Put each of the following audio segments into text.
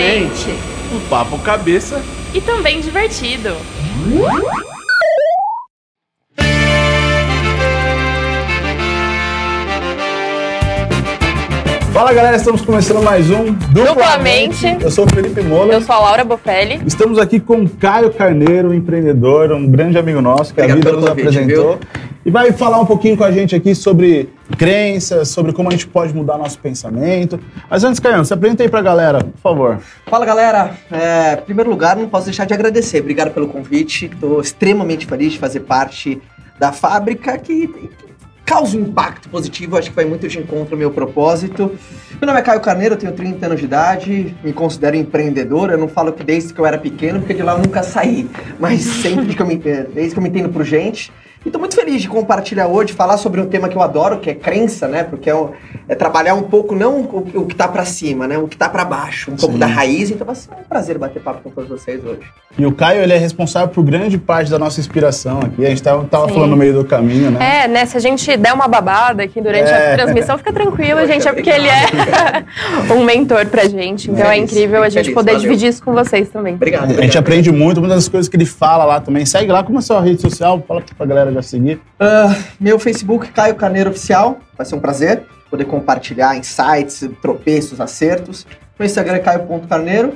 mente. Um papo cabeça. E também divertido. Fala galera, estamos começando mais um Duplamente. Eu sou o Felipe Mola. Eu sou a Laura Bofelli. Estamos aqui com Caio Carneiro, um empreendedor, um grande amigo nosso que Obrigado a vida nos convite, apresentou. E vai falar um pouquinho com a gente aqui sobre crenças, sobre como a gente pode mudar nosso pensamento. Mas antes, Caio, se apresenta aí pra galera, por favor. Fala galera, é, em primeiro lugar, não posso deixar de agradecer. Obrigado pelo convite. Estou extremamente feliz de fazer parte da fábrica que, causa um impacto positivo. Acho que vai muito de encontro ao meu propósito. Meu nome é Caio Carneiro, tenho 30 anos de idade, me considero empreendedor. Eu não falo que desde que eu era pequeno, porque de lá eu nunca saí. Mas sempre que eu me, desde que eu me entendo por gente. E estou muito feliz de compartilhar hoje, falar sobre um tema que eu adoro, que é crença, né? Porque é, um- é trabalhar um pouco, não o, o que está para cima, né? O que está para baixo, um pouco Sim. da raiz. Então vai ser um prazer bater papo com todos vocês hoje. E o Caio, ele é responsável por grande parte da nossa inspiração aqui. A gente tava, tava Sim. falando no meio do caminho, né? É, né? Se a gente der uma babada aqui durante É. a transmissão, fica tranquilo, gente. É porque ele é um mentor pra gente. Então é, É incrível a gente feliz, poder valeu. dividir isso com vocês também. Obrigado. A gente obrigado. aprende muito, muitas das coisas que ele fala lá também. Segue lá, como é a sua rede social? Fala pra galera já seguir. Ah, meu Facebook, Caio Carneiro Oficial. Vai ser um prazer poder compartilhar insights, tropeços, acertos. Meu Instagram é caio.carneiro.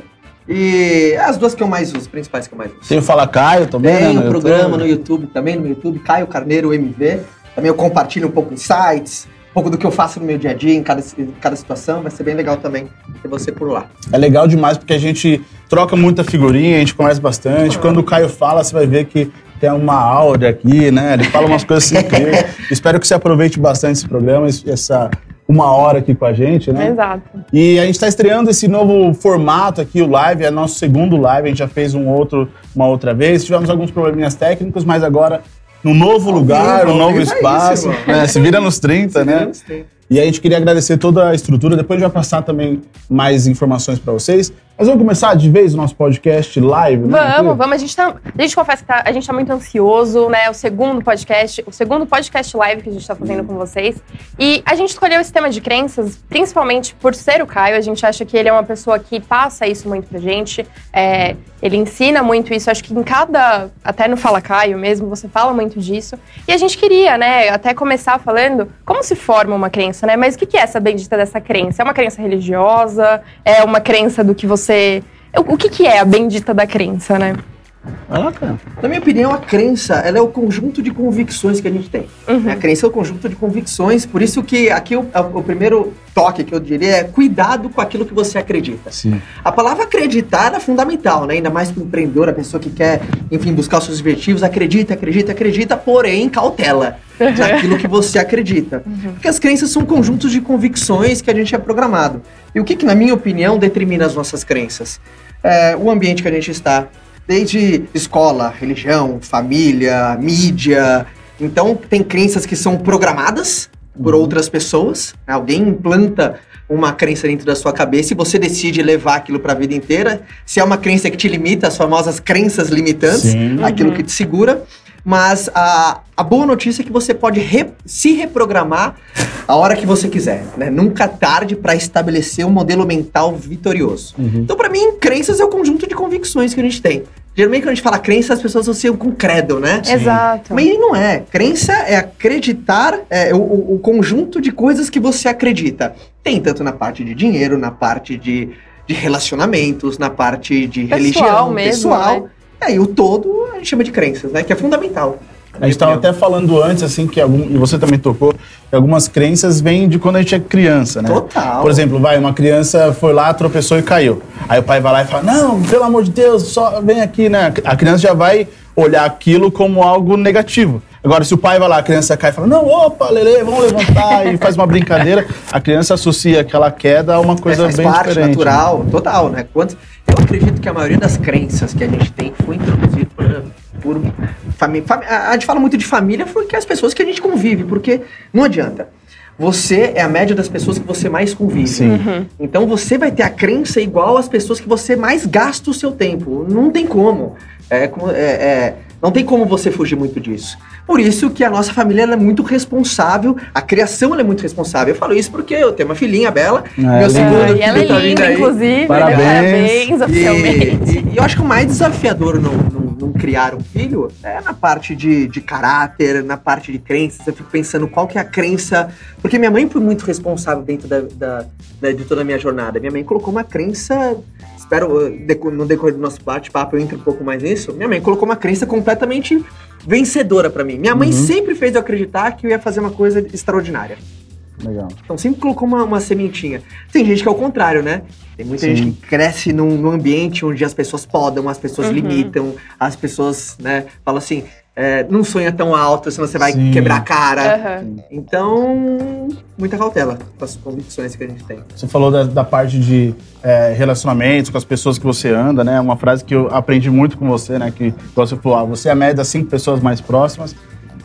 E as duas que eu mais uso, as principais que eu mais uso. Tem o Fala Caio também, Tem né? um no programa YouTube. no YouTube também, no meu YouTube, Caio Carneiro MV. Também eu compartilho um pouco insights, um pouco do que eu faço no meu dia a dia, em cada, em cada situação. Vai ser bem legal também ter você por lá. É legal demais porque a gente troca muita figurinha, a gente conversa bastante. Quando o Caio fala, você vai ver que tem uma áurea aqui, né? Ele fala umas coisas assim. Espero que você aproveite bastante esse programa, essa uma hora aqui com a gente, né? Exato. E a gente está estreando esse novo formato aqui, o live, é nosso segundo live, a gente já fez um outro uma outra vez. Tivemos alguns probleminhas técnicos, mas agora num novo lugar, vivo, um novo é espaço. isso, né? Se vira nos 30, né? E a gente queria agradecer toda a estrutura. Depois a gente vai passar também mais informações para vocês. Mas vamos começar de vez o nosso podcast live, né? Vamos, vamos. A gente, tá, a gente confessa que tá- a gente tá muito ansioso, né? O segundo podcast, o segundo podcast live que a gente tá fazendo com vocês. E a gente escolheu esse tema de crenças, principalmente por ser o Caio. A gente acha que ele é uma pessoa que passa isso muito pra gente. É, ele ensina muito isso. Acho que em cada. Até no Fala Caio mesmo, você fala muito disso. E a gente queria, né, até começar falando como se forma uma crença, né? Mas o que que é essa bendita dessa crença? É uma crença religiosa? É uma crença do que você. O que, que é a bendita da crença, né? Vai lá, cara. Na minha opinião, a crença ela é o conjunto de convicções que a gente tem. Uhum. A crença é o conjunto de convicções, por isso que aqui o, o primeiro toque que eu diria é cuidado com aquilo que você acredita. Sim. A palavra acreditar é fundamental, né? Ainda mais para o empreendedor, a pessoa que quer, enfim, buscar os seus objetivos, acredita, acredita, acredita, porém cautela naquilo que você acredita. Porque as crenças são conjuntos de convicções que a gente é programado. E o que, que na minha opinião, determina as nossas crenças? É, o ambiente que a gente está, desde escola, religião, família, mídia. Então, tem crenças que são programadas por outras pessoas. né? Alguém implanta uma crença dentro da sua cabeça e você decide levar aquilo para a vida inteira. Se é uma crença que te limita, as famosas crenças limitantes, Sim. aquilo Uhum. que te segura. Mas a, a boa notícia é que você pode re- se reprogramar a hora que você quiser. Né? Nunca tarde para estabelecer um modelo mental vitorioso. Uhum. Então, para mim, crenças é o conjunto de convicções que a gente tem. Geralmente, quando a gente fala crença, as pessoas associam com credo, né? Exato. Mas não é. Crença é acreditar, é o, o- o conjunto de coisas que você acredita. Tem tanto na parte de dinheiro, na parte de, de relacionamentos, na parte de Pessoal religião, mesmo, pessoal. né? E aí o todo a gente chama de crenças, né? Que é fundamental. A gente estava até falando antes, assim, que algum, e você também tocou, que algumas crenças vêm de quando a gente é criança, né? Total. Por exemplo, vai, uma criança foi lá, tropeçou e caiu. Aí o pai vai lá e fala, não, pelo amor de Deus, só vem aqui, né? A criança já vai olhar aquilo como algo negativo. Agora, se o pai vai lá, a criança cai e fala, não, opa, Lele, vamos levantar, e faz uma brincadeira, a criança associa aquela queda a uma coisa É, faz bem parte, diferente. natural, total, né? Quantos, eu acredito que a maioria das crenças que a gente tem foi introduzida por, por família. A gente fala muito de família porque é as pessoas que a gente convive, porque não adianta. você é a média das pessoas que você mais convive. Sim. Então você vai ter a crença igual às pessoas que você mais gasta o seu tempo. Não tem como. É, como- é- é- não tem como você fugir muito disso. Por isso que a nossa família ela é muito responsável, a criação ela é muito responsável. Eu falo isso porque eu tenho uma filhinha bela, É, meu linda. segundo Ah, e ela tá é vindo linda, inclusive. né? Parabéns. Parabéns, oficialmente. E, e- e eu acho que o mais desafiador não, não, não criar um filho é na parte de, de caráter, na parte de crenças. Eu fico pensando qual que é a crença. Porque minha mãe foi muito responsável dentro da, da- da- de toda a minha jornada. Minha mãe colocou uma crença. Espero deco- no decorrer do nosso bate-papo eu entre um pouco mais nisso. Minha mãe colocou uma crença completamente vencedora pra mim. Minha mãe Uhum. sempre fez eu acreditar que eu ia fazer uma coisa extraordinária. Legal. Então sempre colocou uma, uma sementinha. Tem gente que é o contrário, né? Tem muita Sim. gente que cresce num, num ambiente onde as pessoas podam, as pessoas Uhum. limitam, as pessoas, né, falam assim, é, não sonha tão alto, senão você vai Sim. quebrar a cara. Aham. Então, muita cautela com as convicções que a gente tem. Você falou da, da parte de é, relacionamentos com as pessoas que você anda, né? Uma frase que eu aprendi muito com você, né? Que você falou, ah, você é a média das cinco pessoas mais próximas.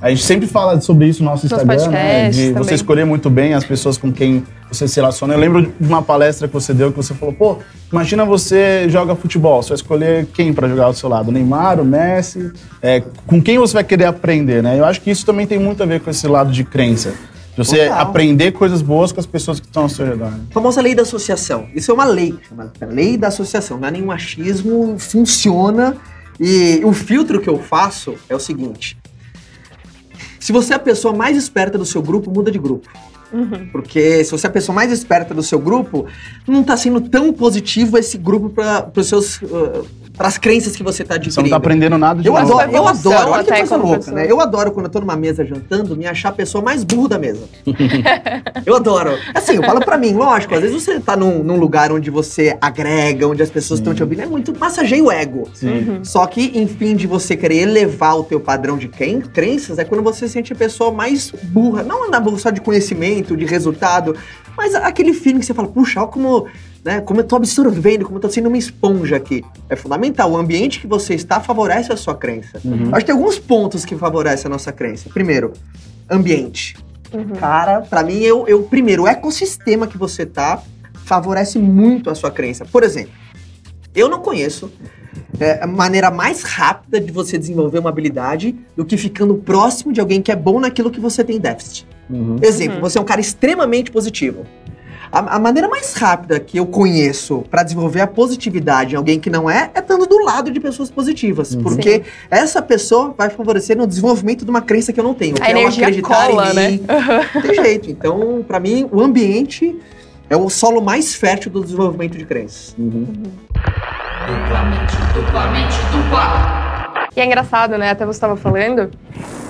A gente sempre fala sobre isso no nosso Nos Instagram, né? podcasts De também. você escolher muito bem as pessoas com quem você se relaciona. Eu lembro de uma palestra que você deu que você falou, pô, imagina você joga futebol, você vai escolher quem para jogar ao seu lado? O Neymar, o Messi? É, com quem você vai querer aprender, né? Eu acho que isso também tem muito a ver com esse lado de crença. De você Total. aprender coisas boas com as pessoas que estão ao seu redor. Né? A famosa lei da associação. Isso é uma lei, chama lei da associação. Não é nenhum achismo, funciona. E o filtro que eu faço é o seguinte: se você é a pessoa mais esperta do seu grupo, muda de grupo. Porque se você é a pessoa mais esperta do seu grupo, não tá sendo tão positivo esse grupo para os seus para as crenças que você tá adquirindo. Você não tá aprendendo nada de Eu novo. adoro, eu evolução adoro, olha que coisa louca, né? Eu adoro quando eu tô numa mesa jantando, me achar a pessoa mais burra da mesa. eu adoro. Assim, eu falo pra mim, lógico, às vezes você tá num, num lugar onde você agrega, onde as pessoas estão te ouvindo, é muito massageia o ego. Sim. Só que, em fim de você querer elevar o teu padrão de cren- crenças, é quando você se sente a pessoa mais burra. Não andar burra só de conhecimento, de resultado, mas aquele feeling que você fala, puxa, olha como, né, como eu tô absorvendo, como eu tô sendo uma esponja aqui. É fundamental. O ambiente que você está favorece a sua crença. Uhum. Acho que tem alguns pontos que favorecem a nossa crença. Primeiro, ambiente. Uhum. Cara, pra mim, eu, eu primeiro, o ecossistema que você tá favorece muito a sua crença. Por exemplo, eu não conheço é, a maneira mais rápida de você desenvolver uma habilidade do que ficando próximo de alguém que é bom naquilo que você tem déficit. Uhum. Exemplo, Uhum. você é um cara extremamente positivo. A, a maneira mais rápida que eu conheço pra desenvolver a positividade em alguém que não é, é estando do lado de pessoas positivas. Uhum. Porque essa pessoa vai favorecer no desenvolvimento de uma crença que eu não tenho. que A é o energia acreditar cola, em né? mim. Não tem jeito. Então, pra mim, o ambiente é o solo mais fértil do desenvolvimento de crenças. Uhum. Duplamente, duplamente, dupla. E é engraçado, né? Até você estava falando.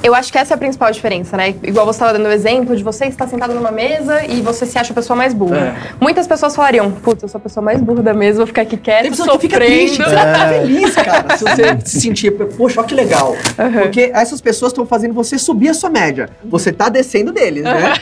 Eu acho que essa é a principal diferença, né? Igual você estava dando o exemplo de você estar sentado numa mesa e você se acha a pessoa mais burra. É. Muitas pessoas falariam, putz, eu sou a pessoa mais burra da mesa, vou ficar aqui quieta, Tem pessoa que fica sofrendo. triste, você tá feliz, cara. Se você se sentir, poxa, olha que legal. Porque essas pessoas estão fazendo você subir a sua média. Você tá descendo deles, né?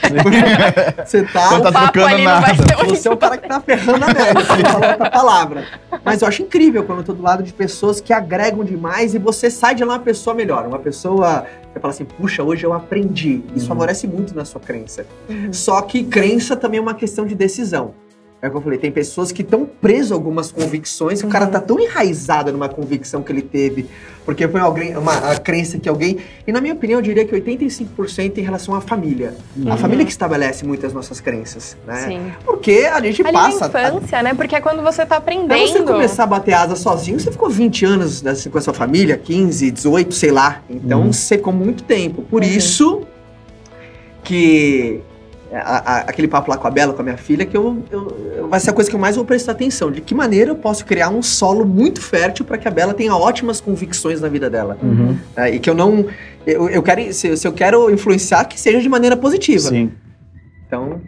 você tá. Não tá trocando ali não vai nada. Você é o cara que tá ferrando a média, não falar outra palavra. Mas eu acho incrível quando eu tô do lado de pessoas que agregam demais e você sai de lá uma pessoa melhor. Uma pessoa. Você fala assim, puxa, hoje eu aprendi. Isso favorece muito na sua crença. Só que crença também é uma questão de decisão. É o que eu falei, tem pessoas que estão presas a algumas convicções, que o cara tá tão enraizado numa convicção que ele teve, porque foi alguém, uma a crença que alguém. E na minha opinião, eu diria que 85% em relação à família. A família que estabelece muitas nossas crenças, né? Sim. Porque a gente Ali passa. na infância, né? Porque é quando você tá Pra aprendendo. você começar a bater asa sozinho, você ficou 20 anos assim, com a sua família, 15, 18, sei lá. Então Uhum. você ficou muito tempo. Por Uhum. isso que a- a- aquele papo lá com a Bela, com a minha filha, que eu, eu- vai ser a coisa que eu mais vou prestar atenção. De que maneira eu posso criar um solo muito fértil para que a Bela tenha ótimas convicções na vida dela. Uhum. né? E que eu não. Eu, eu quero, se, se eu quero influenciar, que seja de maneira positiva. Sim. Então,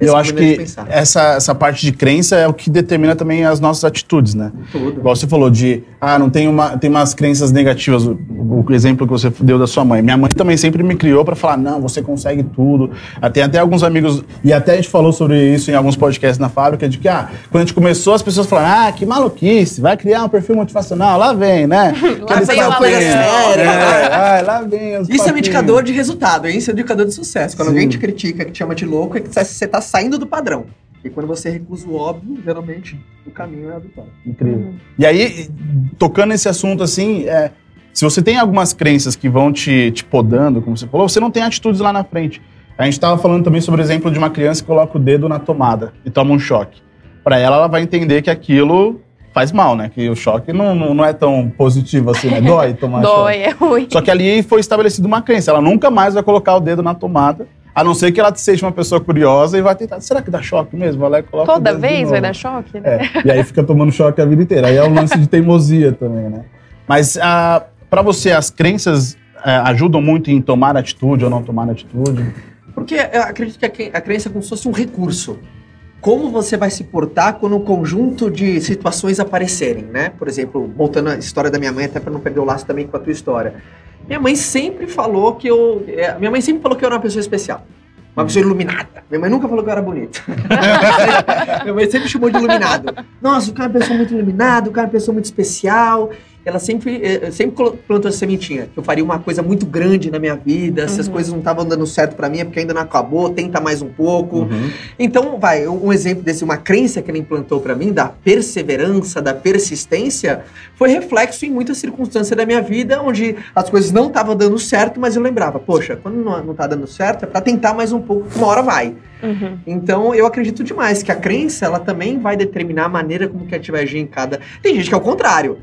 Eu acho maneira que essa, essa parte de crença é o que determina também as nossas atitudes, né? Tudo. Igual você falou de, ah, não tem uma, tem umas crenças negativas. O, o exemplo que você deu da sua mãe. Minha mãe também sempre me criou pra falar, não, você consegue tudo. Tem até alguns amigos, e até a gente falou sobre isso em alguns podcasts na fábrica, de que, ah, quando a gente começou, as pessoas falaram, ah, que maluquice, vai criar um perfil motivacional, lá vem, né? Aqueles vem o papinhos. Alex. É, ah, lá vem os Isso é um papinhos. indicador de resultado, hein? Isso é um indicador de sucesso. Quando Sim. alguém te critica, que te chama de louco, é que você tá saindo do padrão. E quando você recusa o óbvio, geralmente o caminho é a vitória. Incrível. E aí, tocando nesse assunto assim, é, se você tem algumas crenças que vão te, te podando, como você falou, você não tem atitudes lá na frente. A gente estava falando também sobre o exemplo de uma criança que coloca o dedo na tomada e toma um choque. Para ela, ela vai entender que aquilo faz mal, né? Que o choque não, não, não é tão positivo assim, né? Dói tomar Dói, choque. é ruim. Só que ali foi estabelecida uma crença. Ela nunca mais vai colocar o dedo na tomada, a não ser que ela seja uma pessoa curiosa e vai tentar. Será que dá choque mesmo? Vai lá e coloca Toda vez vai dar choque, né? É, e aí fica tomando choque a vida inteira. Aí é um lance de teimosia também, né? Mas ah, para você, as crenças ah, ajudam muito em tomar atitude ou não tomar atitude? Porque eu acredito que a crença é como se fosse um recurso. Como você vai se portar quando um conjunto de situações aparecerem, né? Por exemplo, voltando à história da minha mãe, até para não perder o laço também com a tua história. Minha mãe sempre falou que eu. é, Minha mãe sempre falou que eu era uma pessoa especial. Uma pessoa iluminada. Minha mãe nunca falou que eu era bonito. Minha mãe sempre chamou de iluminado. Nossa, o cara é uma pessoa muito iluminada, o cara é uma pessoa muito especial. Ela sempre, eh, sempre colo- plantou essa sementinha, que eu faria uma coisa muito grande na minha vida, se as coisas não estavam dando certo pra mim, é porque ainda não acabou, tenta mais um pouco. Então, vai, um exemplo desse, uma crença que ela implantou pra mim, da perseverança, da persistência, foi reflexo em muitas circunstâncias da minha vida, onde as coisas não estavam dando certo, mas eu lembrava, poxa, quando não, não tá dando certo, é pra tentar mais um pouco, que uma hora vai. Uhum. Então, eu acredito demais que a crença, ela também vai determinar a maneira como que a gente vai agir em cada... Tem gente que é o contrário.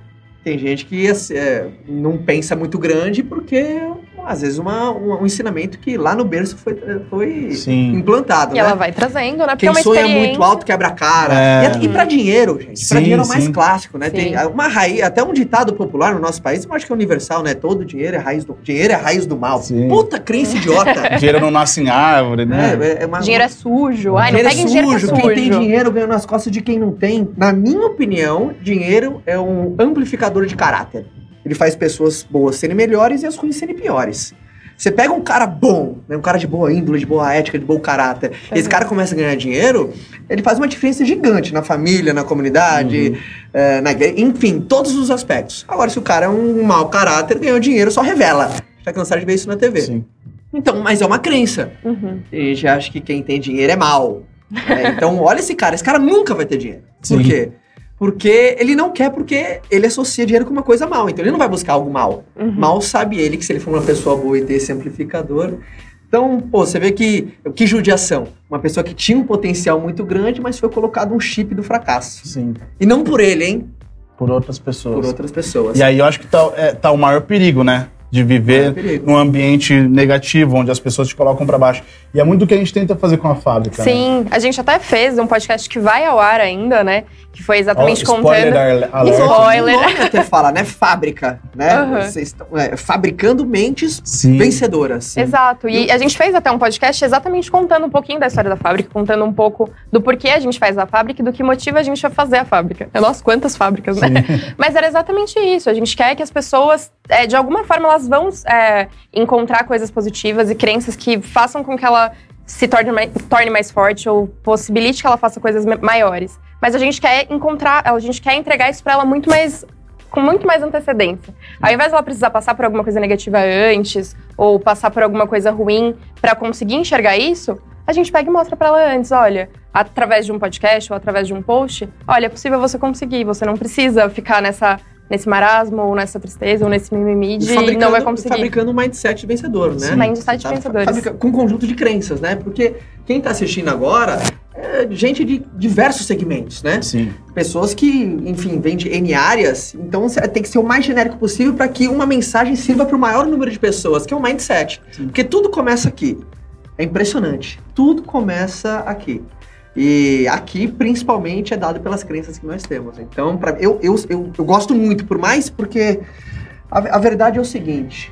Tem gente que assim, é, não pensa muito grande porque, às vezes, uma, um, um ensinamento que lá no berço foi, foi Sim. implantado, E né? ela vai trazendo, né? Porque Quem é uma sonha experiência. muito alto quebra a cara. É. E, e pra dinheiro, gente. Sim, pra dinheiro é o mais sim. clássico, né? Sim. Tem uma raiz, até um ditado popular no nosso país, eu acho que é universal, né? Todo dinheiro é raiz do, dinheiro é raiz do mal. Sim. Puta crença idiota. Dinheiro não nasce em árvore, né? É, é uma, Dinheiro é sujo. Ai, não dinheiro peguem é dinheiro que é sujo. sujo. Quem tem dinheiro ganha nas costas de quem não tem. Na minha opinião, dinheiro é um amplificador de caráter. Ele faz pessoas boas serem melhores e as ruins serem piores. Você pega um cara bom, né, um cara de boa índole, de boa ética, de bom caráter, e esse Uhum. cara começa a ganhar dinheiro, ele faz uma diferença gigante na família, na comunidade, eh, na igreja, enfim, todos os aspectos. Agora, se o cara é um mau caráter, ganhou dinheiro, só revela. Já cansado de ver isso na TV. Sim. Então, mas é uma crença. Uhum. E a gente acha que quem tem dinheiro é mal. né? Então, olha esse cara. Esse cara nunca vai ter dinheiro. Por Sim. quê? Porque ele não quer, porque ele associa dinheiro com uma coisa mal. Então, ele não vai buscar algo mal. Uhum. Mal sabe ele que se ele for uma pessoa boa e ter esse amplificador. Então, pô, você vê que, que judiação. Uma pessoa que tinha um potencial muito grande, mas foi colocado um chip do fracasso. Sim. E não por ele, hein? Por outras pessoas. Por outras pessoas. E aí eu acho que tá, é, tá o maior perigo, né? De viver Maior perigo. num ambiente negativo, onde as pessoas te colocam pra baixo. E é muito o que a gente tenta fazer com a fábrica. né? Sim, a gente até fez um podcast que vai ao ar ainda, né? Que foi exatamente spoiler contando. alert. Spoiler. Nome até fala, né? Fábrica, né? Aham. Vocês estão é, fabricando mentes Sim. vencedoras. Exato. E a gente fez até um podcast exatamente contando um pouquinho da história da fábrica, contando um pouco do porquê a gente faz a fábrica e do que motiva a gente a fazer a fábrica. É, Nossa, quantas fábricas, né? Mas era exatamente isso. A gente quer que as pessoas, é, de alguma forma, elas vão é, encontrar coisas positivas e crenças que façam com que ela se torne mais, torne mais forte ou possibilite que ela faça coisas ma- maiores. Mas a gente quer encontrar, a gente quer entregar isso pra ela muito mais com muito mais antecedência. Ao invés dela precisar passar por alguma coisa negativa antes ou passar por alguma coisa ruim pra conseguir enxergar isso, a gente pega e mostra pra ela antes, olha, através de um podcast ou através de um post, olha, é possível você conseguir, você não precisa ficar nessa nesse marasmo ou nessa tristeza ou nesse mimimi de não vai conseguir. Fabricando um mindset vencedor, né? Sim. Mindset Tá vencedores. fabrica- Com um conjunto de crenças, né? Porque quem tá assistindo agora é gente de diversos segmentos, né? Sim. Pessoas que, enfim, vêm de N áreas, então tem que ser o mais genérico possível para que uma mensagem sirva para o maior número de pessoas, que é o mindset. Porque tudo começa aqui. É impressionante. Tudo começa aqui. E aqui, principalmente, é dado pelas crenças que nós temos. Então, pra, eu, eu, eu, eu gosto muito, por mais porque a, a verdade é o seguinte: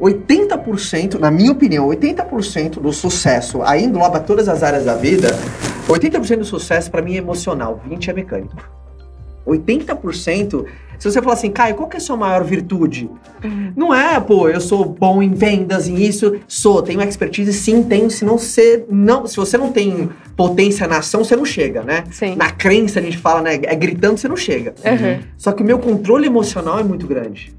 80%, na minha opinião, 80% do sucesso, aí engloba todas as áreas da vida, 80% do sucesso pra mim é emocional, 20% é mecânico. 80%, se você falar assim, Caio, qual que é a sua maior virtude? Não é, pô, eu sou bom em vendas, em isso, sou, tenho expertise, sim, tenho, se não você não, se você não tem potência na ação, você não chega, né? Sim. Na crença a gente fala, né, é gritando você não chega. Uhum. Só que o meu controle emocional é muito grande.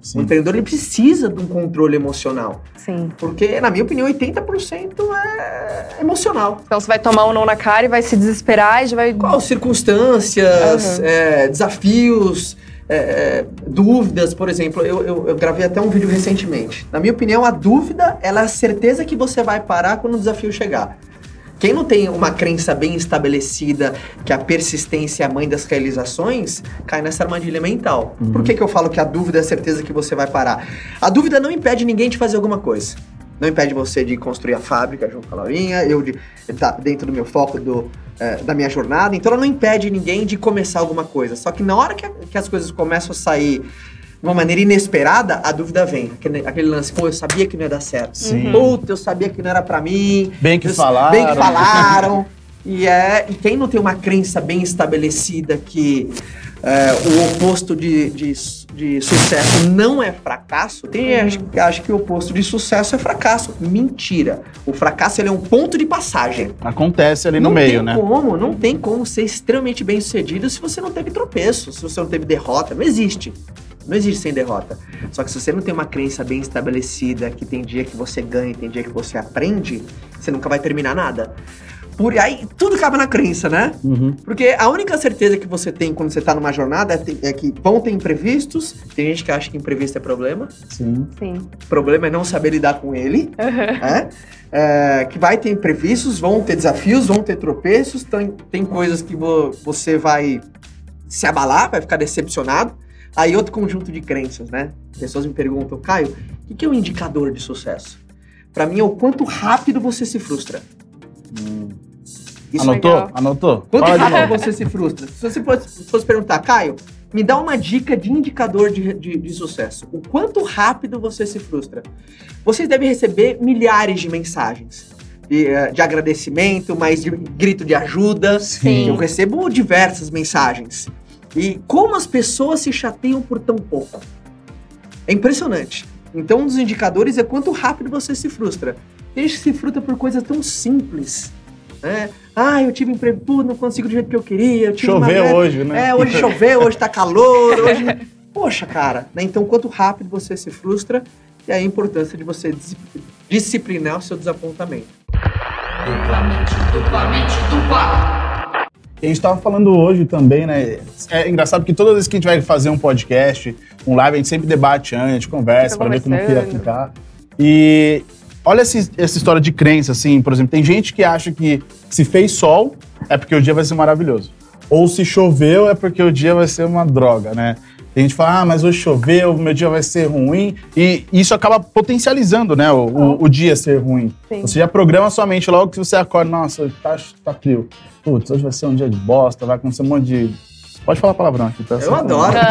O Sim. empreendedor ele precisa de um controle emocional, Sim. porque na minha opinião 80% é emocional. Então você vai tomar um não na cara e vai se desesperar e já vai. Qual circunstâncias, Uhum. é, desafios, é, é, dúvidas, por exemplo. Eu, eu- eu gravei até um vídeo recentemente. Na minha opinião, a dúvida ela é a certeza que você vai parar quando o desafio chegar. Quem não tem uma crença bem estabelecida que a persistência é a mãe das realizações, cai nessa armadilha mental. Por que, que eu falo que a dúvida é a certeza que você vai parar? A dúvida não impede ninguém de fazer alguma coisa. Não impede você de construir a fábrica junto com a Laurinha, eu de estar dentro do meu foco do, eh, da minha jornada. Então ela não impede ninguém de começar alguma coisa. Só que na hora que, a- que as coisas começam a sair de uma maneira inesperada, a dúvida vem. Aquele, aquele lance, pô, eu sabia que não ia dar certo. Sim. Puta, eu sabia que não era pra mim. Bem que Eu- falaram. Bem que falaram. e, é, e quem não tem uma crença bem estabelecida que é, o oposto de, de, de sucesso não é fracasso, tem gente que acha que o oposto de sucesso é fracasso. Mentira. O fracasso ele é um ponto de passagem. Acontece ali no não meio, tem né? como, não tem como ser extremamente bem sucedido se você não teve tropeço, se você não teve derrota. Não existe. Não existe sem derrota. Só que se você não tem uma crença bem estabelecida, que tem dia que você ganha, tem dia que você aprende, você nunca vai terminar nada. Por aí, tudo acaba na crença, né? Uhum. Porque a única certeza que você tem quando você tá numa jornada é, é que vão ter imprevistos. Tem gente que acha que imprevisto é problema. Sim. Sim. O problema é não saber lidar com ele. né? É, que vai ter imprevistos, vão ter desafios, vão ter tropeços. Tem, tem coisas que vo- você vai se abalar, vai ficar decepcionado. Aí outro conjunto de crenças, né? Pessoas me perguntam, Caio, o que que é um indicador de sucesso? Pra mim é o quanto rápido você se frustra. Isso é Anotou? legal. Anotou? Quanto rápido você se frustra? Se você fosse, fosse perguntar, Caio, me dá uma dica de indicador de, de- de sucesso. O quanto rápido você se frustra? Vocês devem receber milhares de mensagens de, eh, de agradecimento, mas de grito de ajuda. Sim. Eu recebo diversas mensagens. E como as pessoas se chateiam por tão pouco. É impressionante. Então, um dos indicadores é quanto rápido você se frustra. Tem gente que se frustra por coisas tão simples. Né? Ah, eu tive emprego, pô, não consigo do jeito que eu queria. Eu tive uma Choveu meta- hoje, né? É, hoje choveu, hoje tá calor, hoje. Poxa, cara, né? Então, quanto rápido você se frustra, e aí a importância de você dis- disciplinar o seu desapontamento. Duplamente, duplamente, dupla. A gente tava falando hoje também, né? É engraçado que todas as vezes que a gente vai fazer um podcast, um live, a gente sempre debate antes, a gente conversa para ver como que ia ficar. E olha esse- essa história de crença, assim, por exemplo, tem gente que acha que se fez sol é porque o dia vai ser maravilhoso. Ou se choveu é porque o dia vai ser uma droga, né? Tem gente que fala, ah, mas hoje choveu, meu dia vai ser ruim. E isso acaba potencializando, né, o, o- o dia ser ruim. Sim. Você já programa sua mente logo que você acorda, nossa, tá, tá frio. Putz, hoje vai ser um dia de bosta, vai acontecer um monte de. Pode falar palavrão aqui, tá? Eu adoro.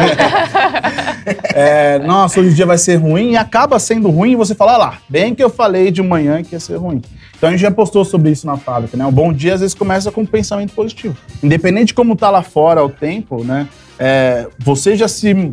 É, nossa, hoje o dia vai ser ruim e acaba sendo ruim e você fala, ah lá, bem que eu falei de manhã que ia ser ruim. Então a gente já postou sobre isso na fábrica, né? O bom dia às vezes começa com um pensamento positivo. Independente de como tá lá fora o tempo, né? É, você já se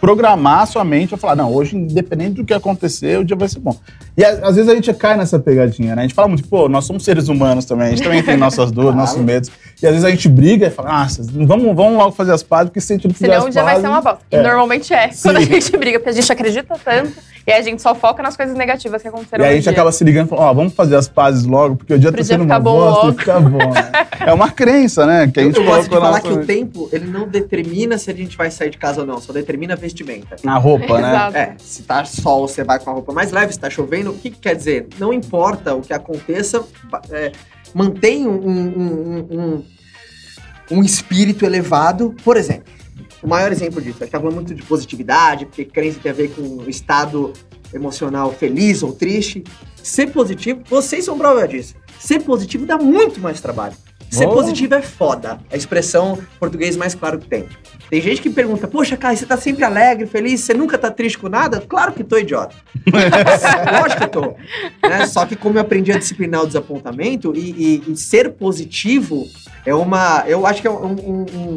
programar a sua mente pra falar, não, hoje, independente do que acontecer, o dia vai ser bom. E a- às vezes a gente cai nessa pegadinha, né? A gente fala muito, pô, nós somos seres humanos também, a gente também tem nossas dores, nossos medos. E às vezes a gente briga e fala, ah, não vamos, vamos logo fazer as pazes, porque se a gente não fizer Senão as já vai ser pazes- uma bosta. E É. normalmente é. Sim. Quando a gente briga, porque a gente acredita tanto e aí a gente só foca nas coisas negativas que aconteceram E aí a gente dia. acaba se ligando e falando, ó, vamos fazer as pazes logo, porque o dia Pro tá dia sendo uma bom bosta logo. e ficar bom, né? É uma crença, né? Que a Eu, gente eu gosto de falar que nossa- o tempo, ele não determina se a gente vai sair de casa ou não, só determina a vestimenta. na roupa, né? Exato. É, se tá sol, você vai com a roupa mais leve, se tá chovendo, o que, que quer dizer? Não importa o que aconteça, é, mantém um, um, um, um, espírito elevado. Por exemplo, o maior exemplo disso, a gente tá falando muito de positividade, porque crença tem a ver com o estado emocional feliz ou triste. Ser positivo, vocês são prova disso. Ser positivo dá muito mais trabalho. Ser Oh. positivo é foda. A expressão português mais claro que tem. Tem gente que pergunta, poxa, Kai, você tá sempre alegre, feliz, você nunca tá triste com nada? Claro que tô, idiota. Lógico que eu tô. Né? Só que como eu aprendi a disciplinar o desapontamento e, e- e ser positivo é uma. Eu acho que é um- um- um-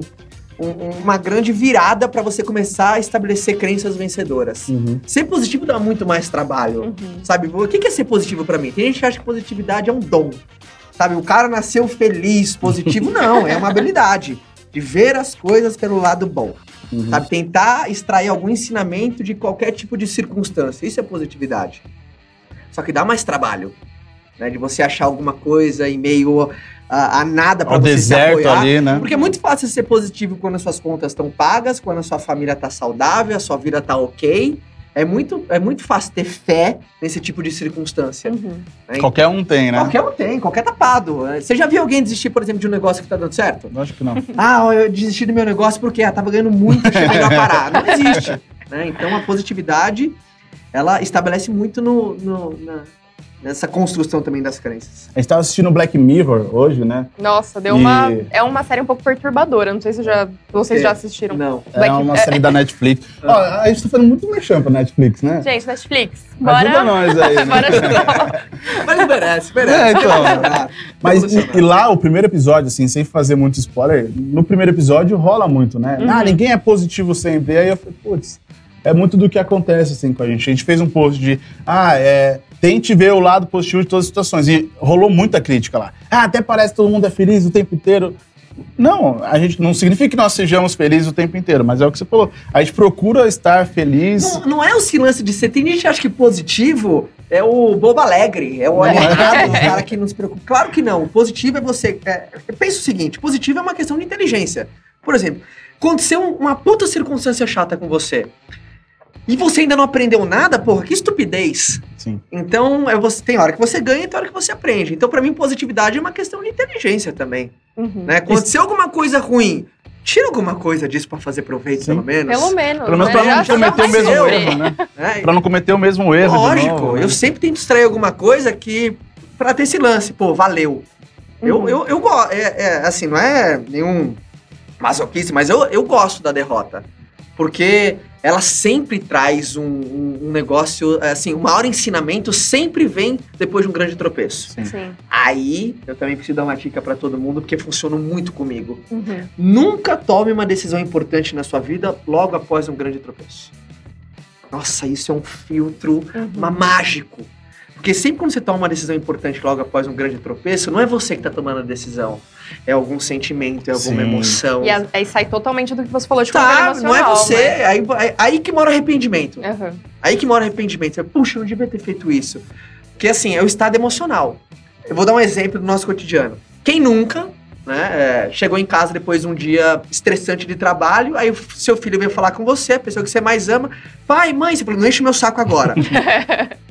um- uma grande virada pra você começar a estabelecer crenças vencedoras. Uhum. Ser positivo dá muito mais trabalho. Uhum. Sabe, o que que é ser positivo pra mim? Tem gente que acha que positividade é um dom. Sabe, o cara nasceu feliz, positivo. Não, é uma habilidade de ver as coisas pelo lado bom. Uhum. Sabe, tentar extrair algum ensinamento de qualquer tipo de circunstância. Isso é positividade. Só que dá mais trabalho. Né, de você achar alguma coisa em meio a, a nada pra Ao você se deserto apoiar. ali, né? Porque é muito fácil ser positivo quando as suas contas estão pagas, quando a sua família tá saudável, a sua vida tá ok. É muito, é muito fácil ter fé nesse tipo de circunstância. Uhum. né? Qualquer um tem, né? Qualquer um tem, qualquer tapado. Você já viu alguém desistir, por exemplo, de um negócio que tá dando certo? Lógico que não. Ah, eu desisti do meu negócio porque ah, tava ganhando muito, achei melhor parar. Não existe. né? Então a positividade, ela estabelece muito no, no- na- nessa construção também das crenças. A gente tava assistindo Black Mirror hoje, né? Nossa, deu E- uma. É uma série um pouco perturbadora. Não sei se já, vocês É. já assistiram. Não. Black- é uma é- série da Netflix. Ó, a gente tá fazendo muito merchan pra Netflix, né? Gente, Netflix. Ajuda Bora. nós aí, né? Bora ajudar. Mas merece, merece. É, então. Ah, Mas e, e lá, o primeiro episódio, assim, sem fazer muito spoiler, no primeiro episódio rola muito, né? Uhum. Ah, ninguém é positivo sempre. E aí eu falei, putz, é muito do que acontece, assim, com a gente. A gente fez um post de, ah, é, tente ver o lado positivo de todas as situações. E rolou muita crítica lá. Ah, até parece que todo mundo é feliz o tempo inteiro. Não, a gente não significa que nós sejamos felizes o tempo inteiro, mas é o que você falou. A gente procura estar feliz. Não, não é o lance de ser. Tem gente que acha que positivo é o bobo alegre, é o É. animado, o cara que não se preocupa. Claro que não. O positivo é você. É, pensa o seguinte: positivo é uma questão de inteligência. Por exemplo, aconteceu uma puta circunstância chata com você. E você ainda não aprendeu nada, porra, que estupidez. Sim. Então, é você, tem hora que você ganha e tem hora que você aprende. Então, pra mim, positividade é uma questão de inteligência também. Uhum. Né? Aconteceu alguma coisa ruim, tira alguma coisa disso pra fazer proveito, Sim. pelo menos. Pelo menos. Pelo menos né? pra não Já- já cometer o mesmo erro, né? né? Pra não cometer o mesmo erro. Lógico, novo, né? eu sempre tento extrair alguma coisa que. pra ter esse lance, pô, valeu. Eu, Uhum. eu, eu gosto. É, é, assim, não é nenhum masoquista, mas eu, eu gosto da derrota. Porque ela sempre traz um, um- um negócio, assim, o maior ensinamento sempre vem depois de um grande tropeço. Sim. Sim. Aí, eu também preciso dar uma dica pra todo mundo, porque funciona muito comigo. Uhum. Nunca tome uma decisão importante na sua vida logo após um grande tropeço. Nossa, isso é um filtro Uhum. mágico. Porque sempre quando você toma uma decisão importante logo após um grande tropeço, não é você que tá tomando a decisão. É algum sentimento, é alguma Sim. emoção. E a- aí sai totalmente do que você falou de Tá, emocional. não é você. né? Aí, aí, aí que mora o arrependimento. Uhum. Aí que mora o arrependimento. Você, Puxa, eu não devia ter feito isso. Porque assim, é o estado emocional. Eu vou dar um exemplo do nosso cotidiano. Quem nunca, né, é, chegou em casa depois de um dia estressante de trabalho, aí o seu filho veio falar com você, a pessoa que você mais ama, pai, mãe, você falou, não enche meu saco agora.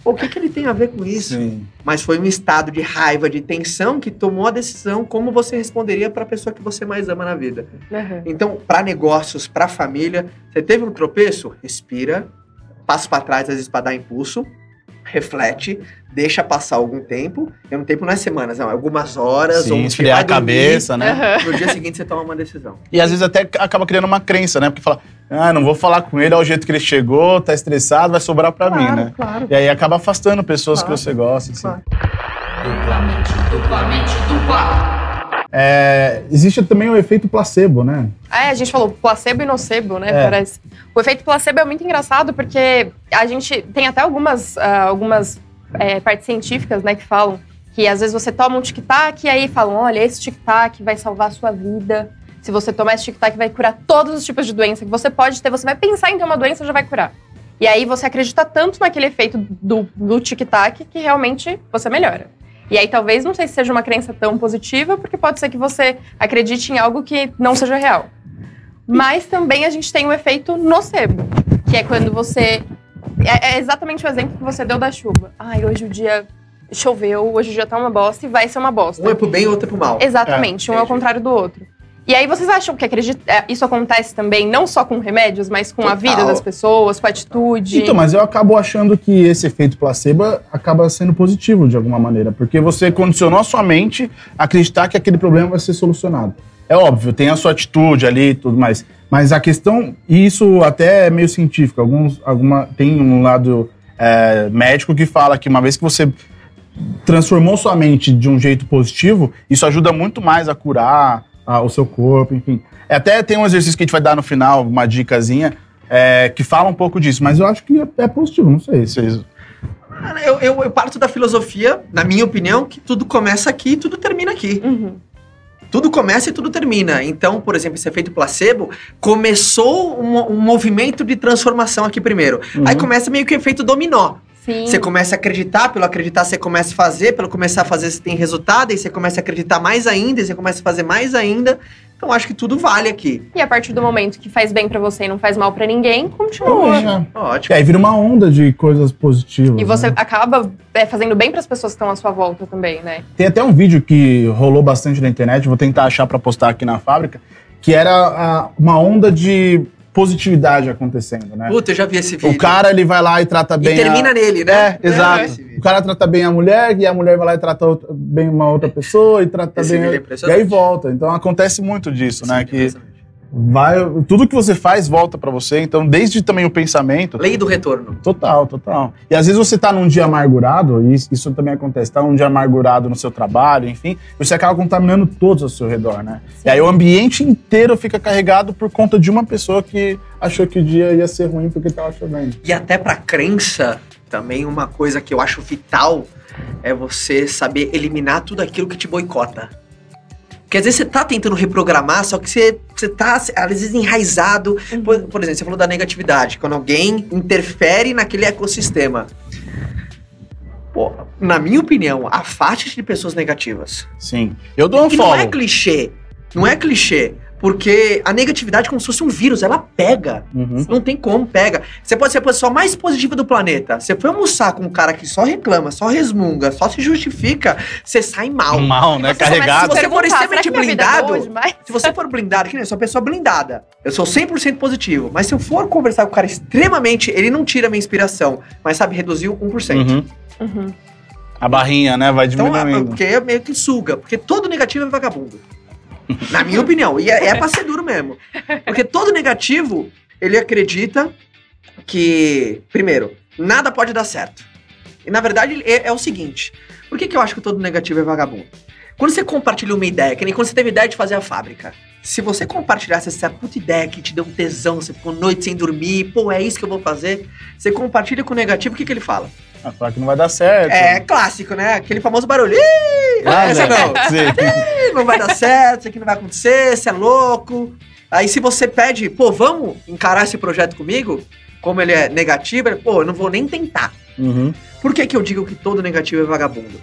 O que, que ele tem a ver com isso? Sim. Mas foi um estado de raiva, de tensão, que tomou a decisão como você responderia para a pessoa que você mais ama na vida. Uhum. Então, para negócios, para família, você teve um tropeço? Respira, passa para trás, às vezes para dar impulso, reflete, deixa passar algum tempo. E um tempo não é semanas, não, é algumas horas. Sim, esfriar a dormir, cabeça, né? Uhum. No dia seguinte você toma uma decisão. E às vezes até acaba criando uma crença, né? Porque fala, ah, não vou falar com ele, é o jeito que ele chegou, tá estressado, vai sobrar pra mim, né? claro. E aí acaba afastando pessoas Claro. que você gosta. assim. Claro. Duplamente, duplamente, dupla. É, existe também o efeito placebo, né? É, a gente falou placebo e nocebo, né? É. Parece. O efeito placebo é muito engraçado porque a gente tem até algumas, ah, algumas é, partes científicas, né, que falam que às vezes você toma um tic-tac e aí falam, olha, esse tic-tac vai salvar a sua vida. Se você tomar esse tic-tac, vai curar todos os tipos de doença que você pode ter. Você vai pensar em ter uma doença, já vai curar. E aí você acredita tanto naquele efeito do, do tic-tac que realmente você melhora. E aí talvez não sei se seja uma crença tão positiva, porque pode ser que você acredite em algo que não seja real. Mas também a gente tem o efeito nocebo, que é quando você. É, é exatamente o exemplo que você deu da chuva. Ai, hoje o dia choveu, hoje o dia tá uma bosta e vai ser uma bosta. Um é pro bem e outro é pro mal. Exatamente, um é ao entendi. contrário do outro. E aí vocês acham que acredita, é, isso acontece também não só com remédios, mas com a Total. vida das pessoas, com a atitude? Então, mas eu acabo achando que esse efeito placebo acaba sendo positivo de alguma maneira, porque você condicionou a sua mente a acreditar que aquele problema vai ser solucionado. É óbvio, tem a sua atitude ali e tudo mais, mas a questão, e isso até é meio científico, alguns, alguma, tem um lado é, médico que fala que uma vez que você transformou sua mente de um jeito positivo, isso ajuda muito mais a curar ah, o seu corpo, enfim. É, Até tem um exercício que a gente vai dar no final, uma dicasinha, é, que fala um pouco disso, mas eu acho que é, é positivo, não sei se vocês... Eu, eu, eu parto da filosofia, na minha opinião, que tudo começa aqui e tudo termina aqui. Uhum. Tudo começa e tudo termina. Então, por exemplo, esse efeito placebo começou um, um movimento de transformação aqui primeiro. Aí começa meio que o efeito dominó. Sim. Você começa a acreditar, pelo acreditar você começa a fazer, pelo começar a fazer você tem resultado, e você começa a acreditar mais ainda, e você começa a fazer mais ainda. Então acho que tudo vale aqui. E a partir do momento que faz bem pra você e não faz mal pra ninguém, continua. É. Ótimo. E aí vira uma onda de coisas positivas. E você né? acaba é, fazendo bem pras pessoas que estão à sua volta também, né? Tem até um vídeo que rolou bastante na internet, vou tentar achar pra postar aqui na fábrica, que era ah, uma onda de positividade acontecendo, né? Puta, eu já vi esse vídeo. O cara, ele vai lá e trata e bem termina a... nele, né? É, exato. esse vídeo. O cara trata bem a mulher, e a mulher vai lá e trata outra- bem uma outra pessoa, e trata Esse bem... é E aí volta. Então acontece muito disso, né? Sim, Que. Vai... Tudo que você faz volta pra você. Então, desde também o pensamento... Lei do retorno. Total, total. E às vezes você tá num dia amargurado, e isso, também acontece, tá num dia amargurado no seu trabalho, enfim, você acaba contaminando todos ao seu redor, né? E aí o ambiente inteiro fica carregado por conta de uma pessoa que achou que o dia ia ser ruim porque tava chovendo. E até pra crença, também uma coisa que eu acho vital é você saber eliminar tudo aquilo que te boicota. Porque às vezes você tá tentando reprogramar, só que você, você tá, às vezes, enraizado. Por, por exemplo, você falou da negatividade, quando alguém interfere naquele ecossistema. Pô, na minha opinião, afaste de pessoas negativas. Sim. Eu dou um E não follow. é clichê. Não é clichê. Porque a negatividade é como se fosse um vírus, ela pega. Uhum. Não tem como, pega. Você pode ser a pessoa mais positiva do planeta. Você foi almoçar com um cara que só reclama, só resmunga, só se justifica, você sai mal. Mal, né? Você Carregado. se Se você for extremamente é blindado? Se você for blindado, que nem eu sou uma pessoa blindada. Eu sou 100% positivo. Mas se eu for conversar com o cara extremamente, ele não tira a minha inspiração, mas sabe, reduziu 1%. Uhum. Uhum. A barrinha, né? Vai Então, diminuindo. porque é meio que suga. Porque todo negativo é vagabundo. Na minha opinião. E é, é pra ser duro mesmo. Porque todo negativo, ele acredita que, primeiro, nada pode dar certo. E na verdade é, é o seguinte: por que, que eu acho que todo negativo é vagabundo? Quando você compartilha uma ideia, que nem quando você teve ideia de fazer a fábrica. Se você compartilhasse essa puta ideia que te deu um tesão, você ficou noite sem dormir, pô, é isso que eu vou fazer. Você compartilha com o negativo, o que, que ele fala? Ah, Fala que não vai dar certo. É clássico, né? Aquele famoso barulho. Ih, Ah, essa né? não. Sim. Ih, não vai dar certo, isso aqui não vai acontecer, você é louco. Aí se você pede, pô, vamos encarar esse projeto comigo, como ele é negativo, ele, pô, eu não vou nem tentar. Uhum. Por que, que eu digo que todo negativo é vagabundo?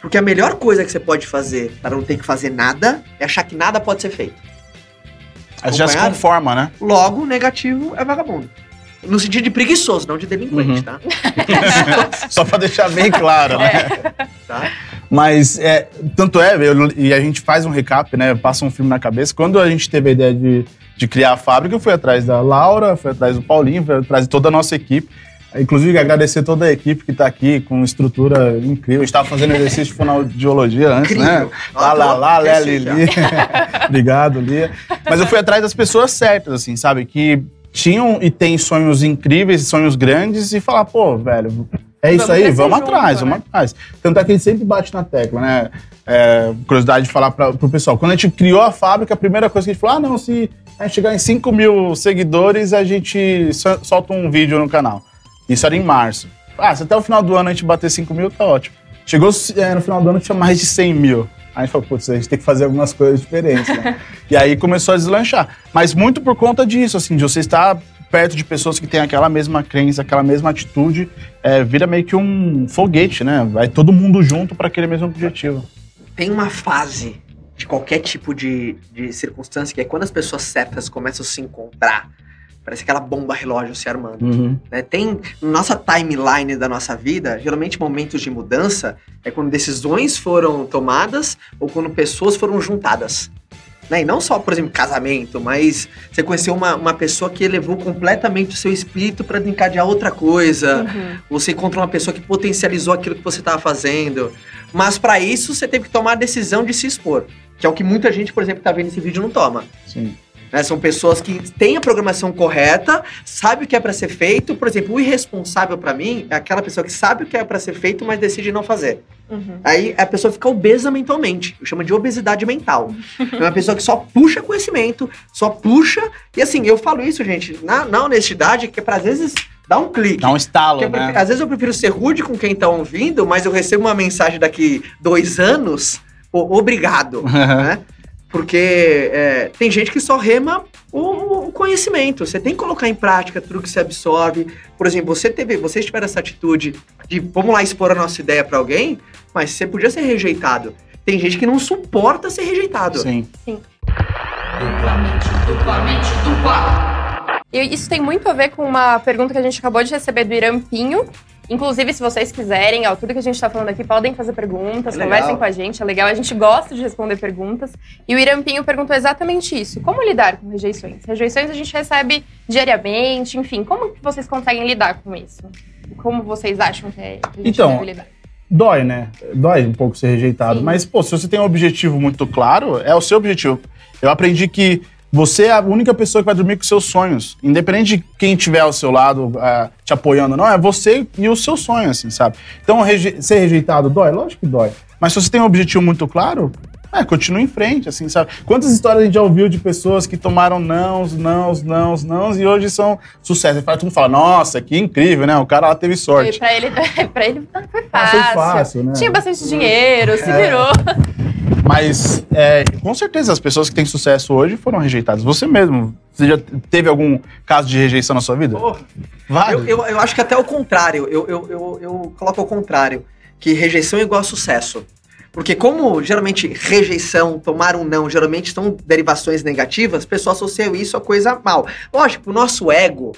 Porque a melhor coisa que você pode fazer para não ter que fazer nada é achar que nada pode ser feito. Aí já se conforma, né? Logo, negativo é vagabundo. No sentido de preguiçoso, não de delinquente, Uhum. tá? Só pra deixar bem claro, né? tá? Mas, é, tanto é, eu- e a gente faz um recap, né? Passa um filme na cabeça. Quando a gente teve a ideia de, de criar a fábrica, eu fui atrás da Laura, fui atrás do Paulinho, fui atrás de toda a nossa equipe. Inclusive, agradecer toda a equipe que tá aqui com estrutura incrível. A gente tava fazendo exercício de fonoaudiologia antes, né? Incrível. Lá, lá, lá, Lé. Lili. Obrigado, Lia. Mas eu fui atrás das pessoas certas, assim, sabe? Que tinham e têm sonhos incríveis, sonhos grandes, e falar, pô, velho, é isso Vamos aí, vamos junto, atrás, né? vamos atrás. Tanto é que a gente sempre bate na tecla, né? É, curiosidade de falar pra, pro pessoal. Quando a gente criou a fábrica, a primeira coisa que a gente falou, ah, não, se a gente chegar em 5 mil seguidores, a gente so- solta um vídeo no canal. Isso era em março. Ah, se até o final do ano a gente bater 5 mil, tá ótimo. Chegou é, no final do ano, tinha mais de 100 mil. Aí a gente falou, putz, a gente tem que fazer algumas coisas diferentes, né? e aí começou a deslanchar. Mas muito por conta disso, assim, de você estar perto de pessoas que têm aquela mesma crença, aquela mesma atitude, é, vira meio que um foguete, né? Vai todo mundo junto para aquele mesmo objetivo. tem uma fase de qualquer tipo de, de circunstância que é quando as pessoas certas começam a se encontrar. Parece aquela bomba relógio se armando. Uhum. né? Tem nossa timeline da nossa vida, geralmente momentos de mudança é quando decisões foram tomadas ou quando pessoas foram juntadas. né? E não só, por exemplo, casamento, mas você conheceu uma, uma pessoa que elevou completamente o seu espírito para encadear outra coisa. Uhum. Você encontrou uma pessoa que potencializou aquilo que você estava fazendo. Mas para isso você teve que tomar a decisão de se expor, que é o que muita gente, por exemplo, que tá vendo esse vídeo não toma. Sim. Né? São pessoas que têm a programação correta, sabe o que é para ser feito. Por exemplo, o irresponsável para mim é aquela pessoa que sabe o que é para ser feito, mas decide não fazer. Uhum. Aí a pessoa fica obesa mentalmente. Eu chamo de obesidade mental. É uma pessoa que só puxa conhecimento, só puxa. E assim, eu falo isso, gente, na, na honestidade, que é pra às vezes dar um clique. Dá um estalo, né? prefiro- às vezes eu prefiro ser rude com quem tá ouvindo, mas eu recebo uma mensagem daqui dois anos, pô, obrigado, né? Porque é, tem gente que só rema o, o conhecimento. Você tem que colocar em prática tudo que você absorve. Por exemplo, você teve, vocês tiveram essa atitude de vamos lá expor a nossa ideia pra alguém, mas você podia ser rejeitado. Tem gente que não suporta ser rejeitado. Sim. Duplamente, duplamente, dupla. E isso tem muito a ver com uma pergunta que a gente acabou de receber do Irampinho. Inclusive, se vocês quiserem, ó, tudo que a gente tá falando aqui, podem fazer perguntas, É conversem com a gente, é legal. A gente gosta de responder perguntas. E o Irampinho perguntou exatamente isso. Como lidar com rejeições? Rejeições a gente recebe diariamente, enfim. Como que vocês conseguem lidar com isso? Como vocês acham que, é, que a gente Então, deve lidar? Dói, né? Dói um pouco ser rejeitado. Sim. Mas, pô, se você tem um objetivo muito claro, é o seu objetivo. Eu aprendi que você é a única pessoa que vai dormir com seus sonhos. Independente de quem estiver ao seu lado ah, te apoiando, não, é você e o seu sonho, assim, sabe? Então, reje- ser rejeitado dói? Lógico que dói. Mas se você tem um objetivo muito claro, é, continua em frente, assim, sabe? Quantas histórias a gente já ouviu de pessoas que tomaram nãos, nãos, nãos, nãos e hoje são sucesso. Todo mundo fala, nossa, que incrível, né? O cara lá teve E sorte. pra ele, pra ele foi Ah, fácil. foi fácil, né? Tinha bastante dinheiro, se É. Mas, é, com certeza, as pessoas que têm sucesso hoje foram rejeitadas. Você mesmo, você já teve algum caso de rejeição na sua vida? Vários. Eu, eu, eu acho que até o contrário. Eu, eu, eu, eu coloco ao contrário. Que rejeição é igual a sucesso. Porque como geralmente rejeição, tomar um não, geralmente são derivações negativas, o pessoal associa isso a coisa mal. Lógico, o nosso ego,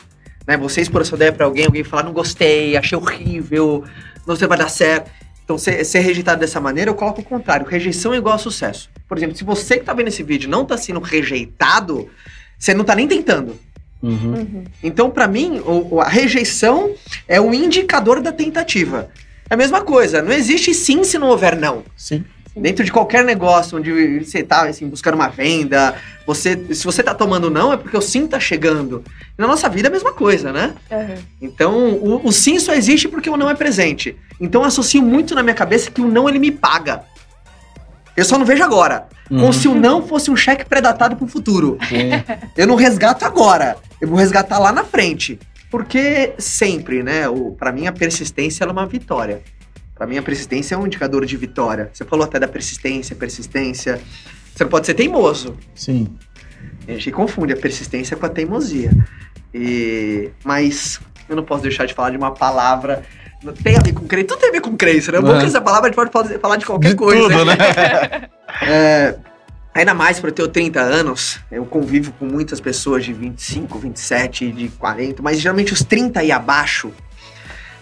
né? Você expor a sua ideia pra alguém, alguém falar, não gostei, achei horrível, não sei se vai dar certo. Então, ser, ser rejeitado dessa maneira, eu coloco o contrário. Rejeição é igual a sucesso. Por exemplo, se você que tá vendo esse vídeo não tá sendo rejeitado, você não tá nem tentando. Uhum. Uhum. Então, pra mim, o- o- a rejeição é o indicador da tentativa. É a mesma coisa, não existe sim se não houver não. Sim. Dentro de qualquer negócio onde você tá assim, buscando uma venda, você, se você tá tomando não, é porque o sim tá chegando. Na nossa vida é a mesma coisa, né? Uhum. Então, o, o sim só existe porque o não é presente. Então, eu associo muito na minha cabeça que o não ele me paga. Eu só não vejo agora. Como Uhum. se o não fosse um cheque pré-datado pro futuro. Sim. Eu não resgato agora. Eu vou resgatar lá na frente. Porque sempre, né? O, pra mim, a persistência ela é uma vitória. Pra mim, a persistência é um indicador de vitória. Você falou até da persistência, persistência. Você não pode ser teimoso. Sim. A gente confunde a persistência com a teimosia. E... Mas eu não posso deixar de falar de uma palavra. Não tem a ver com crença. Tudo tem a ver com crença, né? O bom é que É. essa palavra a gente pode falar- falar de qualquer De coisa. tudo, né? É, ainda mais para eu ter 30 anos, eu convivo com muitas pessoas de 25, 27, de 40, mas geralmente os 30 e abaixo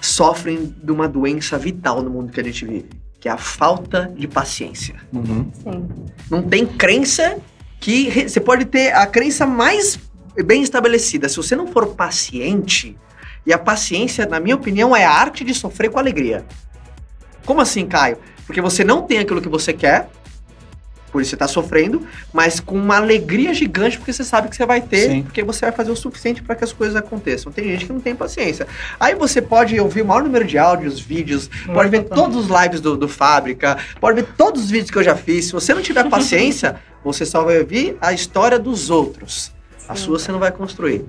sofrem de uma doença vital no mundo que a gente vive, que é a falta de paciência. Uhum. Sim. Não tem crença que você pode ter a crença mais bem estabelecida. Se você não for paciente, e a paciência, na minha opinião, é a arte de sofrer com alegria. Como assim, Caio? Porque você não tem aquilo que você quer, por isso você tá sofrendo, mas com uma alegria gigante, porque você sabe que você vai ter, Sim. porque você vai fazer o suficiente para que as coisas aconteçam. Tem gente que não tem paciência. Aí você pode ouvir o maior número de áudios, vídeos, pode ver todos os lives do, do Fábrica, pode ver todos os vídeos que eu já fiz. Se você não tiver paciência, você só vai ouvir a história dos outros. A Sim. sua você não vai construir.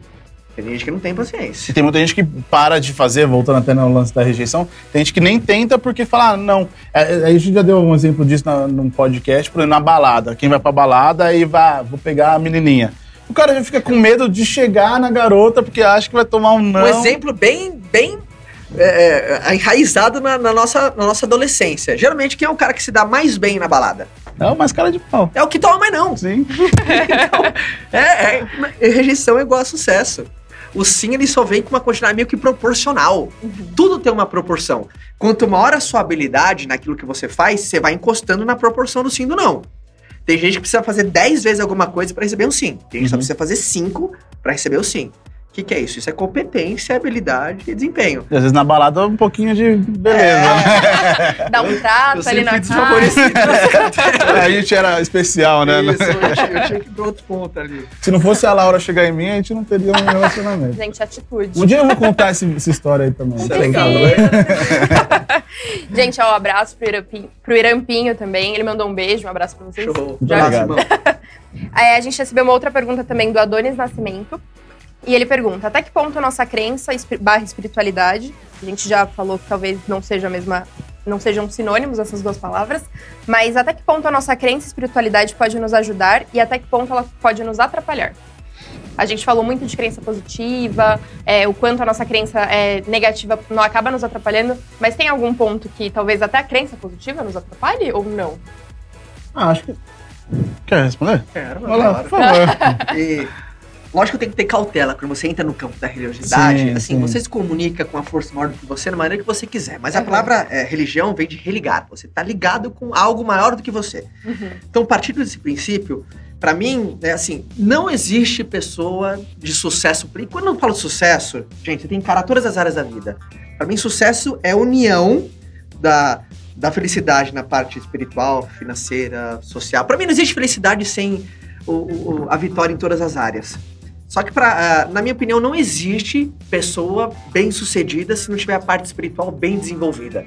Tem gente que não tem paciência. E tem muita gente que para de fazer, voltando até no lance da rejeição, tem gente que nem tenta porque fala, ah, não. É, é, a gente já deu um exemplo disso na, num podcast, por exemplo, na balada. Quem vai pra balada e vai, vou pegar a menininha. O cara já fica com medo de chegar na garota porque acha que vai tomar um não. Um exemplo bem, bem é, é, enraizado na, na nossa, na nossa adolescência. Geralmente, quem é o cara que se dá mais bem na balada? Não, mas cara de pau. É o que toma mais não. Sim. É, é, é, rejeição é igual a sucesso. O sim, ele só vem com uma quantidade meio que proporcional. Tudo tem uma proporção. Quanto maior a sua habilidade naquilo que você faz, você vai encostando na proporção do sim e do não. Tem gente que precisa fazer 10 vezes alguma coisa pra receber um sim. Tem gente que só Uhum. precisa fazer 5 pra receber o sim. O que, que é isso? Isso é competência, habilidade e desempenho. E às vezes na balada um pouquinho de beleza, né? Dá um trato Eu ali na cara. A gente era especial, né? Isso, eu tinha, eu tinha que ir pra outro ponto ali. Se não fosse a Laura chegar em mim, a gente não teria um relacionamento. Gente, atitude. Um dia eu vou contar esse- essa história aí também. Isso é legal, Gente, ó, um abraço pro Irampinho, pro Irampinho também. Ele mandou um beijo, um abraço pra vocês. Show. Muito Já- obrigado. É, a gente recebeu uma outra pergunta também do Adonis Nascimento. E ele pergunta: até que ponto a nossa crença barra espiritualidade, a gente já falou que talvez não seja a mesma, não sejam sinônimos essas duas palavras, mas até que ponto a nossa crença e espiritualidade pode nos ajudar e até que ponto ela pode nos atrapalhar? A gente falou muito de crença positiva, é, o quanto a nossa crença é negativa não acaba nos atrapalhando, mas tem algum ponto que talvez até a crença positiva nos atrapalhe ou não? Ah, acho que. Quer responder? Quero, Vai lá, claro. por favor. E, lógico que tem que ter cautela quando você entra no campo da religiosidade. Sim, assim, sim. você se comunica com a força maior do que você, da maneira que você quiser. Mas a Uhum. palavra é, religião vem de religar. Você está ligado com algo maior do que você. Uhum. Então, partindo desse princípio, pra mim, é assim, não existe pessoa de sucesso. E quando eu falo de sucesso, gente, você tem que encarar todas as áreas da vida. Pra mim, sucesso é a união da, da felicidade na parte espiritual, financeira, social. Pra mim, não existe felicidade sem o- o- a vitória em todas as áreas. Só que, pra, ah, na minha opinião, não existe pessoa bem sucedida se não tiver a parte espiritual bem desenvolvida.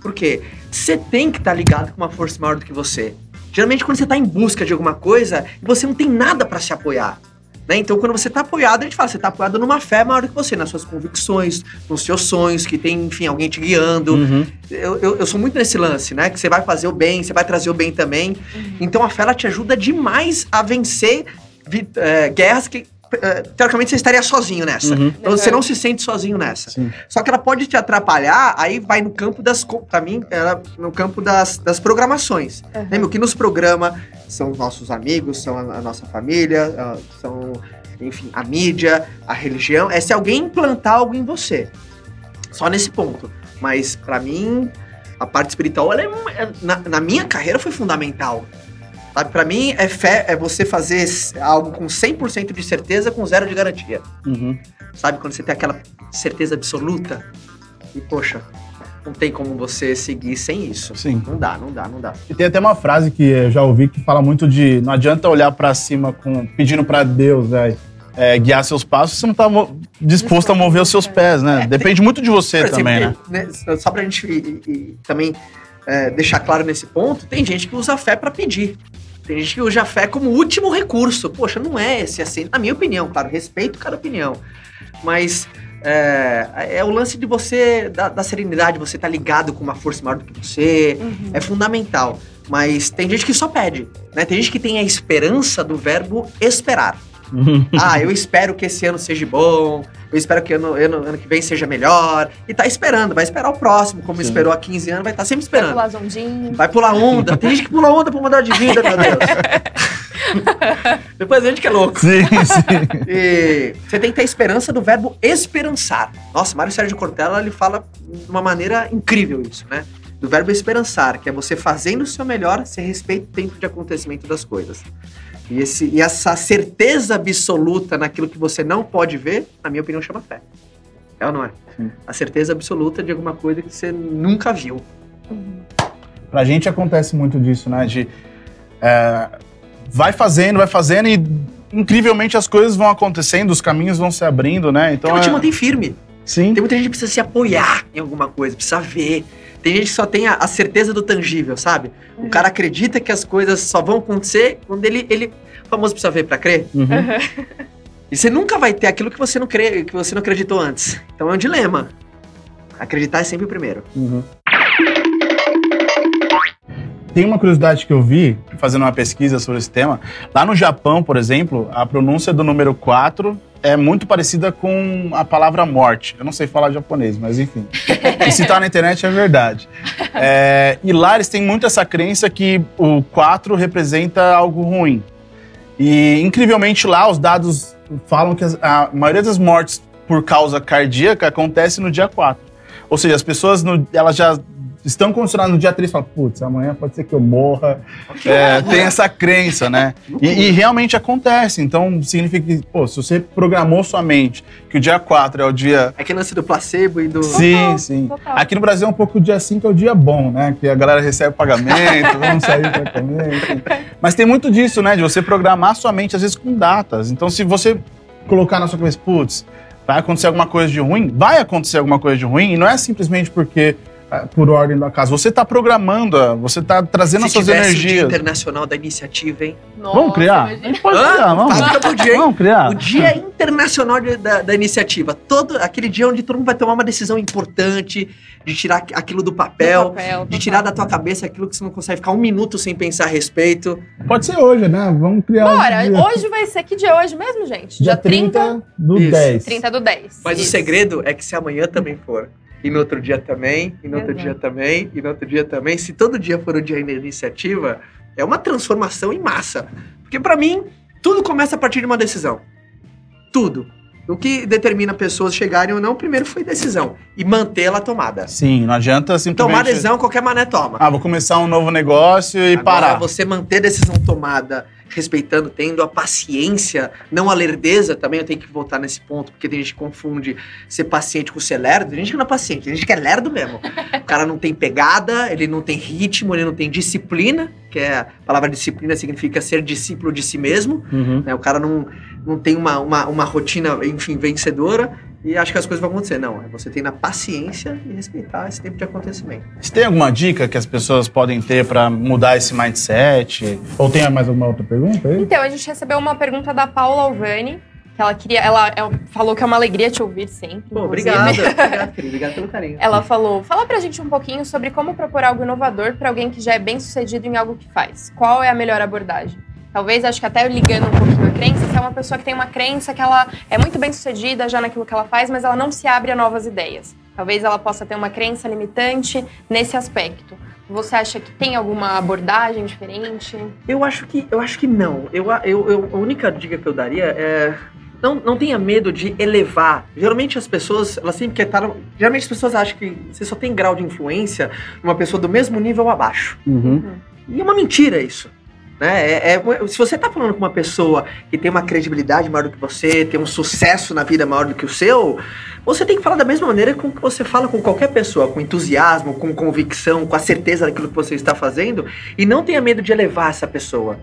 Por quê? Você tem que estar ligado com uma força maior do que você. Geralmente, quando você está em busca de alguma coisa, você não tem nada para se apoiar. né? Então, quando você está apoiado, a gente fala, você está apoiado numa fé maior do que você, nas suas convicções, nos seus sonhos, que tem, enfim, alguém te guiando. Uhum. Eu, eu, eu sou muito nesse lance, né? Que você vai fazer o bem, você vai trazer o bem também. Então a fé ela te ajuda demais a vencer vi- é, guerras que. É, teoricamente você estaria sozinho nessa. Uhum. Então você não se sente sozinho nessa. Sim. Só que ela pode te atrapalhar, aí vai no campo das. Pra mim, ela, no campo das, das programações. Uhum. Lembra? O que nos programa são os nossos amigos, são a, a nossa família, ah, são, enfim, a mídia, a religião. É se alguém implantar algo em você. Só nesse ponto. Mas, pra mim, a parte espiritual, ela é- na, na minha carreira, foi fundamental. Sabe, pra mim, é fé, é você fazer algo com 100% de certeza com zero de garantia. Uhum. Sabe, quando você tem aquela certeza absoluta. E, poxa, não tem como você seguir sem isso. Sim. Não dá, não dá, não dá. E tem até uma frase que eu já ouvi que fala muito de não adianta olhar pra cima com pedindo pra Deus né, é, guiar seus passos, você não tá disposto a mover os seus pés, né? Depende muito de você exemplo, também, né? né, Só pra gente e- e- também é, deixar claro nesse ponto, tem gente que usa a fé pra pedir. Tem gente que usa a fé como último recurso. Poxa, não é esse assim, na minha opinião, claro, respeito cada opinião. Mas é, é o lance de você, da, da serenidade, você tá ligado com uma força maior do que você, Uhum. é fundamental. Mas tem gente que só pede, né? Tem gente que tem a esperança do verbo esperar. Ah, eu espero que esse ano seja bom, eu espero que ano, ano, ano que vem seja melhor. E tá esperando, vai esperar o próximo, como Sim. esperou há 15 anos, vai estar sempre Vai esperando. pular zondinho. Vai pular onda. Tem gente que pula onda pra mudar de vida, meu Deus. Depois a gente que é louco. Sim, sim. E você tem que ter esperança do verbo esperançar. Nossa, Mário Sérgio Cortella, ele fala de uma maneira incrível isso, né? Do verbo esperançar, que é você fazendo o seu melhor, sem respeito ao tempo de acontecimento das coisas. E, esse, e essa certeza absoluta naquilo que você não pode ver, na minha opinião, chama fé. É ou não é? Sim. A certeza absoluta de alguma coisa que você nunca viu. Pra gente acontece muito disso, né? De é, vai fazendo, vai fazendo e incrivelmente as coisas vão acontecendo, os caminhos vão se abrindo, né? Então Então, te é... mantém firme. Sim. Tem muita gente que precisa se apoiar em alguma coisa, precisa ver. Tem gente que só tem a, a certeza do tangível, sabe? O cara acredita que as coisas só vão acontecer quando ele. ele o famoso precisa ver pra crer. Uhum. E você nunca vai ter aquilo que você não crê, que você não acreditou antes. Então é um dilema. Acreditar é sempre o primeiro. Uhum. Tem uma curiosidade que eu vi, fazendo uma pesquisa sobre esse tema. Lá no Japão, por exemplo, a pronúncia do número 4 é muito parecida com a palavra morte. Eu não sei falar japonês, mas enfim. E se tá na internet é verdade. É, e lá eles têm muito essa crença que o 4 representa algo ruim. E incrivelmente lá os dados falam que a maioria das mortes por causa cardíaca acontece no dia 4. Ou seja, as pessoas no- elas já estão condicionados no dia 3 e falam, putz, amanhã pode ser que eu morra. É, tem essa crença, né? E, e realmente acontece. Então, significa que, pô, se você programou sua mente que o dia 4 é o dia. É que lance do placebo e do. Sim, Total, sim. total. Aqui no Brasil é um pouco o dia 5 é o dia bom, né? Que a galera recebe pagamento, vamos sair pra comer. enfim. Mas tem muito disso, né? De você programar sua mente, às vezes, com datas. Então, se você colocar na sua cabeça, putz, vai acontecer alguma coisa de ruim, vai acontecer alguma coisa de ruim, e não é simplesmente porque. Ah, Por ordem da casa. Você está programando, ah, você está trazendo Se as suas tivesse o Dia energias. Internacional da Iniciativa, hein? Nossa, Vamos criar? A imagina. gente pode criar, vamos. Fábrica podia, hein? Vamos criar. O Dia Internacional de- da, da Iniciativa. Todo, aquele dia onde todo mundo vai tomar uma decisão importante, de tirar aqu- aquilo do papel, Do papel, de tirar da tua cabeça aquilo que você não consegue ficar um minuto sem pensar a respeito. Pode ser hoje, né? Vamos criar. um Bora, dia. hoje vai ser que dia é hoje mesmo, gente? Dia 30 do Isso. 10. 30 do 10. Mas o Isso. segredo é que se amanhã também for, e no outro dia também, e no outro Exato. dia também, e no outro dia também, se todo dia for o dia da iniciativa, é uma transformação em massa. Porque pra mim, tudo começa a partir de uma decisão. Tudo. O que determina pessoas chegarem ou não, primeiro foi decisão. E mantê-la tomada. Sim, não adianta simplesmente. Tomar decisão, qualquer mané toma. Ah, vou começar um novo negócio e Agora, parar. você manter a decisão tomada, respeitando, tendo a paciência, não a lerdeza, também eu tenho que voltar nesse ponto, porque tem gente que confunde ser paciente com ser lerdo. Tem gente que não é paciente, tem gente que é lerdo mesmo. O cara não tem pegada, ele não tem ritmo, ele não tem disciplina, que é a palavra disciplina significa ser discípulo de si mesmo. Uhum. né? O cara não, não tem uma, uma, uma rotina, enfim, vencedora. E acho que as coisas vão acontecer. Não, é você tem na paciência e respeitar esse tempo de acontecimento. Você tem alguma dica que as pessoas podem ter pra mudar esse mindset? Ou tem mais alguma outra pergunta aí? Então, a gente recebeu uma pergunta da Paula Alvani, que ela queria. Ela, ela falou que é uma alegria te ouvir sempre. Pô, inclusive. obrigado. obrigado, querido. Obrigado pelo carinho. Ela falou: fala pra gente um pouquinho sobre como propor algo inovador pra alguém que já é bem sucedido em algo que faz. Qual é a melhor abordagem? Talvez, acho que até ligando um pouquinho a crença, se é uma pessoa que tem uma crença que ela é muito bem sucedida já naquilo que ela faz, mas ela não se abre a novas ideias. Talvez ela possa ter uma crença limitante nesse aspecto. Você acha que tem alguma abordagem diferente? Eu acho que, eu acho que não. Eu, eu, eu- a única dica que eu daria é. Não, não tenha medo de elevar. Geralmente as pessoas, elas sempre querem estar. Geralmente as pessoas acham que você só tem grau de influência numa pessoa do mesmo nível abaixo. Uhum. E é uma mentira isso. Né? É, é- se você tá falando com uma pessoa que tem uma credibilidade maior do que você, tem um sucesso na vida maior do que o seu, você tem que falar da mesma maneira com que você fala com qualquer pessoa, com entusiasmo, com convicção, com a certeza daquilo que você está fazendo, e não tenha medo de elevar essa pessoa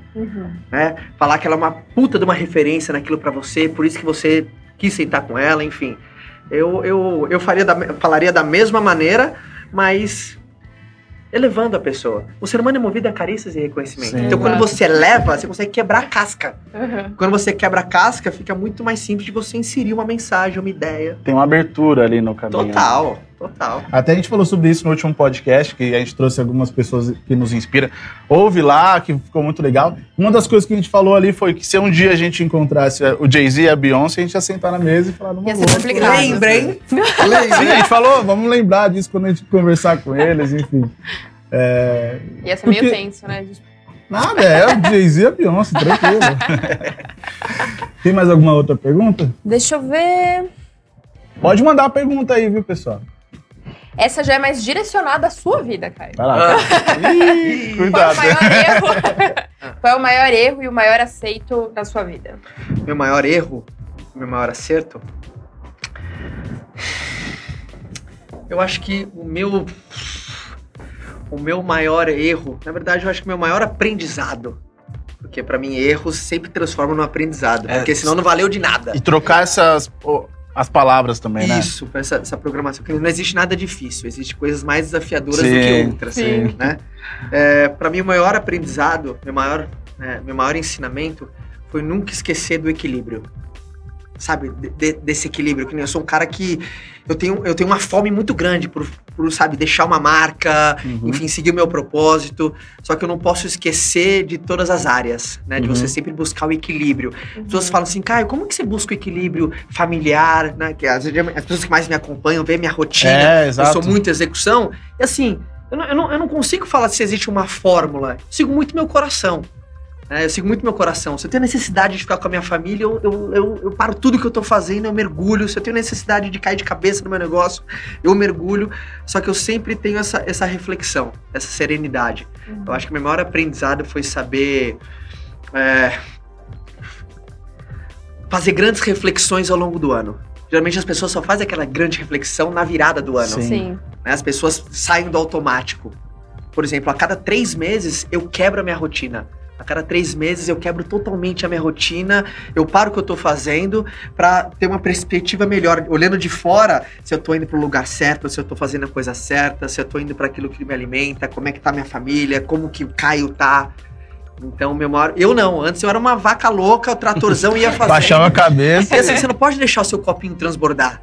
né? Falar que ela é uma puta de uma referência naquilo pra você, por isso que você quis sentar com ela, enfim. Eu, eu, eu faria da, falaria da mesma maneira, mas elevando a pessoa. O ser humano é movido a carícias e reconhecimento. Sim. Então, quando Exato. você eleva, você consegue quebrar a casca. Uhum. Quando você quebra a casca, fica muito mais simples de você inserir uma mensagem, uma ideia. Tem uma abertura ali no caminho. Total, total. Até a gente falou sobre isso no último podcast, que a gente trouxe algumas pessoas que nos inspiram. Ouve lá, que ficou muito legal. Uma das coisas que a gente falou ali foi que se um dia a gente encontrasse o Jay-Z e a Beyoncé, a gente ia sentar na mesa e falar numa Ia ser boa. Lembra, hein? Sim, a gente falou, vamos lembrar disso quando a gente conversar com eles, enfim. É, Ia ser meio Porque- tenso, né? Nada, é o Jay-Z e a Beyoncé, tranquilo. Tem mais alguma outra pergunta? Deixa eu ver. Pode mandar a pergunta aí, viu, pessoal? Essa já é mais direcionada à sua vida, Caio. Vai lá. Ih, Qual é o cuidado. maior erro? Qual é o maior erro e o maior aceito na sua vida? meu maior erro, meu maior acerto. Eu acho que o meu o meu maior erro, na verdade, eu acho que o meu maior aprendizado, porque pra mim erros sempre transformam no aprendizado, É, porque senão não valeu de nada. E trocar essas as palavras também, né? Isso, essa, essa programação, porque não existe nada difícil, existe coisas mais desafiadoras do Sim, que outras, sim. né? É, para mim, o maior aprendizado, meu maior, né, meu maior ensinamento foi nunca esquecer do equilíbrio. Sabe, de- de- desse equilíbrio, que nem eu sou um cara que eu tenho, eu tenho uma fome muito grande por, por, sabe, deixar uma marca, Uhum. enfim, seguir o meu propósito, só que eu não posso esquecer de todas as áreas, né, de Uhum. você sempre buscar o equilíbrio. As pessoas falam assim, Caio, como que você busca o equilíbrio familiar, né? Que as, as pessoas que mais me acompanham veem minha rotina. É, eu exato. sou muito execução. E assim, eu não, eu, não, eu não consigo falar se existe uma fórmula. Eu sigo muito meu coração. É, eu sigo muito meu coração. Se eu tenho necessidade de ficar com a minha família, eu, eu, eu, eu paro tudo que eu tô fazendo, eu mergulho. Se eu tenho necessidade de cair de cabeça no meu negócio, eu mergulho. Só que eu sempre tenho essa, essa reflexão, essa serenidade. Eu acho que o meu maior aprendizado foi saber é, fazer grandes reflexões ao longo do ano. Geralmente as pessoas só fazem aquela grande reflexão na virada do ano. Sim. Sim. né? As pessoas saem do automático. Por exemplo, a cada três meses eu quebro a minha rotina. A cada três meses eu quebro totalmente a minha rotina, eu paro o que eu tô fazendo pra ter uma perspectiva melhor. Olhando de fora, se eu tô indo pro lugar certo, se eu tô fazendo a coisa certa, se eu tô indo para aquilo que me alimenta, como é que tá minha família, como que o Caio tá. Então, meu maior. Eu não, antes eu era uma vaca louca, o tratorzão ia fazer. Baixava a cabeça. E assim, você não pode deixar o seu copinho transbordar.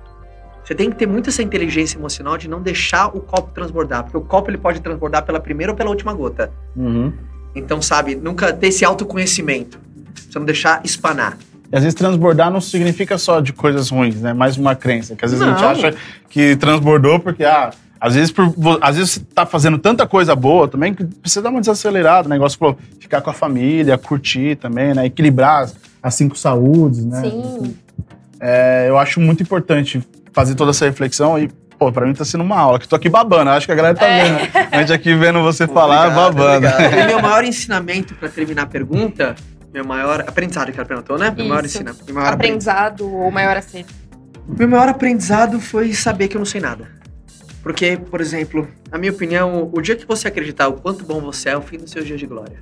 Você tem que ter muita essa inteligência emocional de não deixar o copo transbordar, porque o copo ele pode transbordar pela primeira ou pela última gota. Uhum. Então, sabe, nunca ter esse autoconhecimento. Você não deixar espanar. E às vezes transbordar não significa só de coisas ruins, né? Mais uma crença. Que às vezes a Não. gente acha que transbordou porque, ah, às vezes, por, às vezes você tá fazendo tanta coisa boa também que precisa dar uma desacelerada. O negócio, pô, ficar com a família, curtir também, né? Equilibrar as, as cinco saúdes, né? Sim. É, eu acho muito importante fazer toda essa reflexão e, pô, pra mim tá sendo uma aula, que tô aqui babando. Acho que a galera tá vendo. A gente aqui vendo você falar, Obrigado, babando. obrigado. E meu maior ensinamento pra terminar a pergunta, meu maior aprendizado que ela perguntou, né? Meu maior Isso. ensinamento. Meu maior, apre- Aprendizado ou maior acerto. meu maior aprendizado foi saber que eu não sei nada. Porque, por exemplo, na minha opinião, o dia que você acreditar o quanto bom você é, é o fim dos seus dias de glória.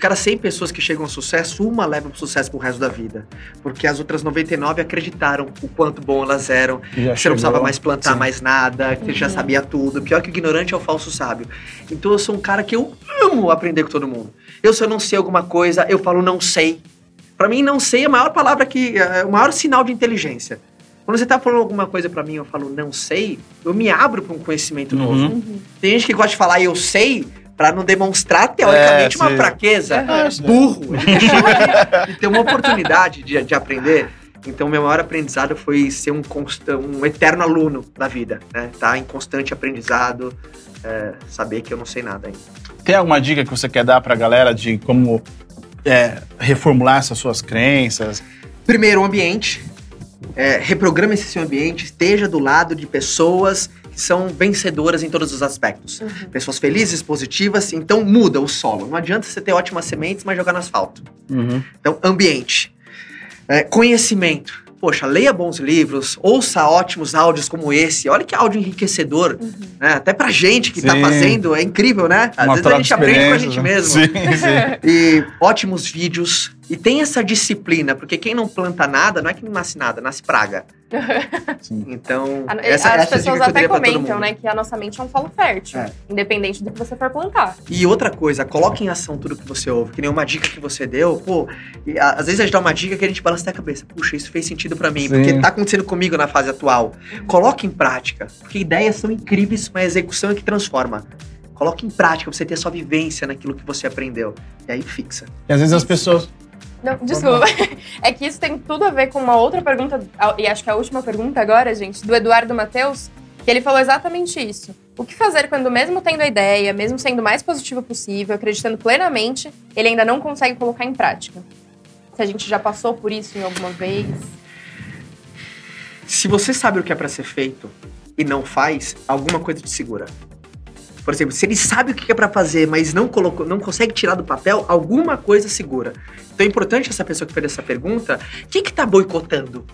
De cada 100 pessoas que chegam ao sucesso, uma leva pro sucesso pro resto da vida. Porque as outras 99 acreditaram o quanto bom elas eram, Que você não precisava mais plantar Sim. mais nada, que você já sabia tudo. Pior que o ignorante é o falso sábio. Então eu sou um cara que eu amo aprender com todo mundo. Eu, se eu não sei alguma coisa, eu falo não sei. Pra mim, não sei é a maior palavra que. É o maior sinal de inteligência. Quando você tá falando alguma coisa pra mim, eu falo não sei, eu me abro pra um conhecimento Uhum. novo. Tem gente que gosta de falar eu sei pra não demonstrar teoricamente É, uma fraqueza. Aham. Burro. A gente chama de, de ter uma oportunidade de, de aprender. Então, meu maior aprendizado foi ser um, consta- um eterno aluno da vida, né? Tá em constante aprendizado, é, saber que eu não sei nada ainda. Tem alguma dica que você quer dar pra galera de como é, reformular essas suas crenças? Primeiro, o ambiente. É, reprograme esse seu ambiente, esteja do lado de pessoas são vencedoras em todos os aspectos. Pessoas felizes, positivas, então muda o solo. Não adianta você ter ótimas sementes, mas jogar no asfalto. Uhum. Então, ambiente. É, conhecimento. Poxa, leia bons livros, ouça ótimos áudios como esse. Olha que áudio enriquecedor. né? Até pra gente que tá Sim. fazendo, é incrível, né? Às Uma vezes a gente de aprende com a gente né? mesmo. Sim, sim. E ótimos vídeos. E tem essa disciplina, porque quem não planta nada, não é que não nasce nada, nasce praga. Sim. Então, A- essa, As essa é pessoas que eu até comentam, né, que a nossa mente é um solo fértil, É. independente do que você for plantar. E outra coisa, coloque em ação tudo que você ouve. Que nem uma dica que você deu, pô. e, a- às vezes a gente dá uma dica que a gente balança até a cabeça. Puxa, isso fez sentido pra mim, Sim. porque tá acontecendo comigo na fase atual. Coloque em prática, porque ideias são incríveis, mas a execução é que transforma. Coloque em prática pra você ter sua vivência naquilo que você aprendeu. E aí fixa. E às vezes as pessoas. Não, desculpa. É que isso tem tudo a ver com uma outra pergunta, e acho que a última pergunta agora, gente, do Eduardo Matheus, que ele falou exatamente isso. O que fazer quando, mesmo tendo a ideia, mesmo sendo o mais positivo possível, acreditando plenamente, ele ainda não consegue colocar em prática? Se a gente já passou por isso em alguma vez. Se você sabe o que é pra ser feito e não faz, alguma coisa te segura. Por exemplo, se ele sabe o que é pra fazer, mas não colocou, não consegue tirar do papel, alguma coisa segura. Então é importante essa pessoa que fez essa pergunta, o que que tá boicotando?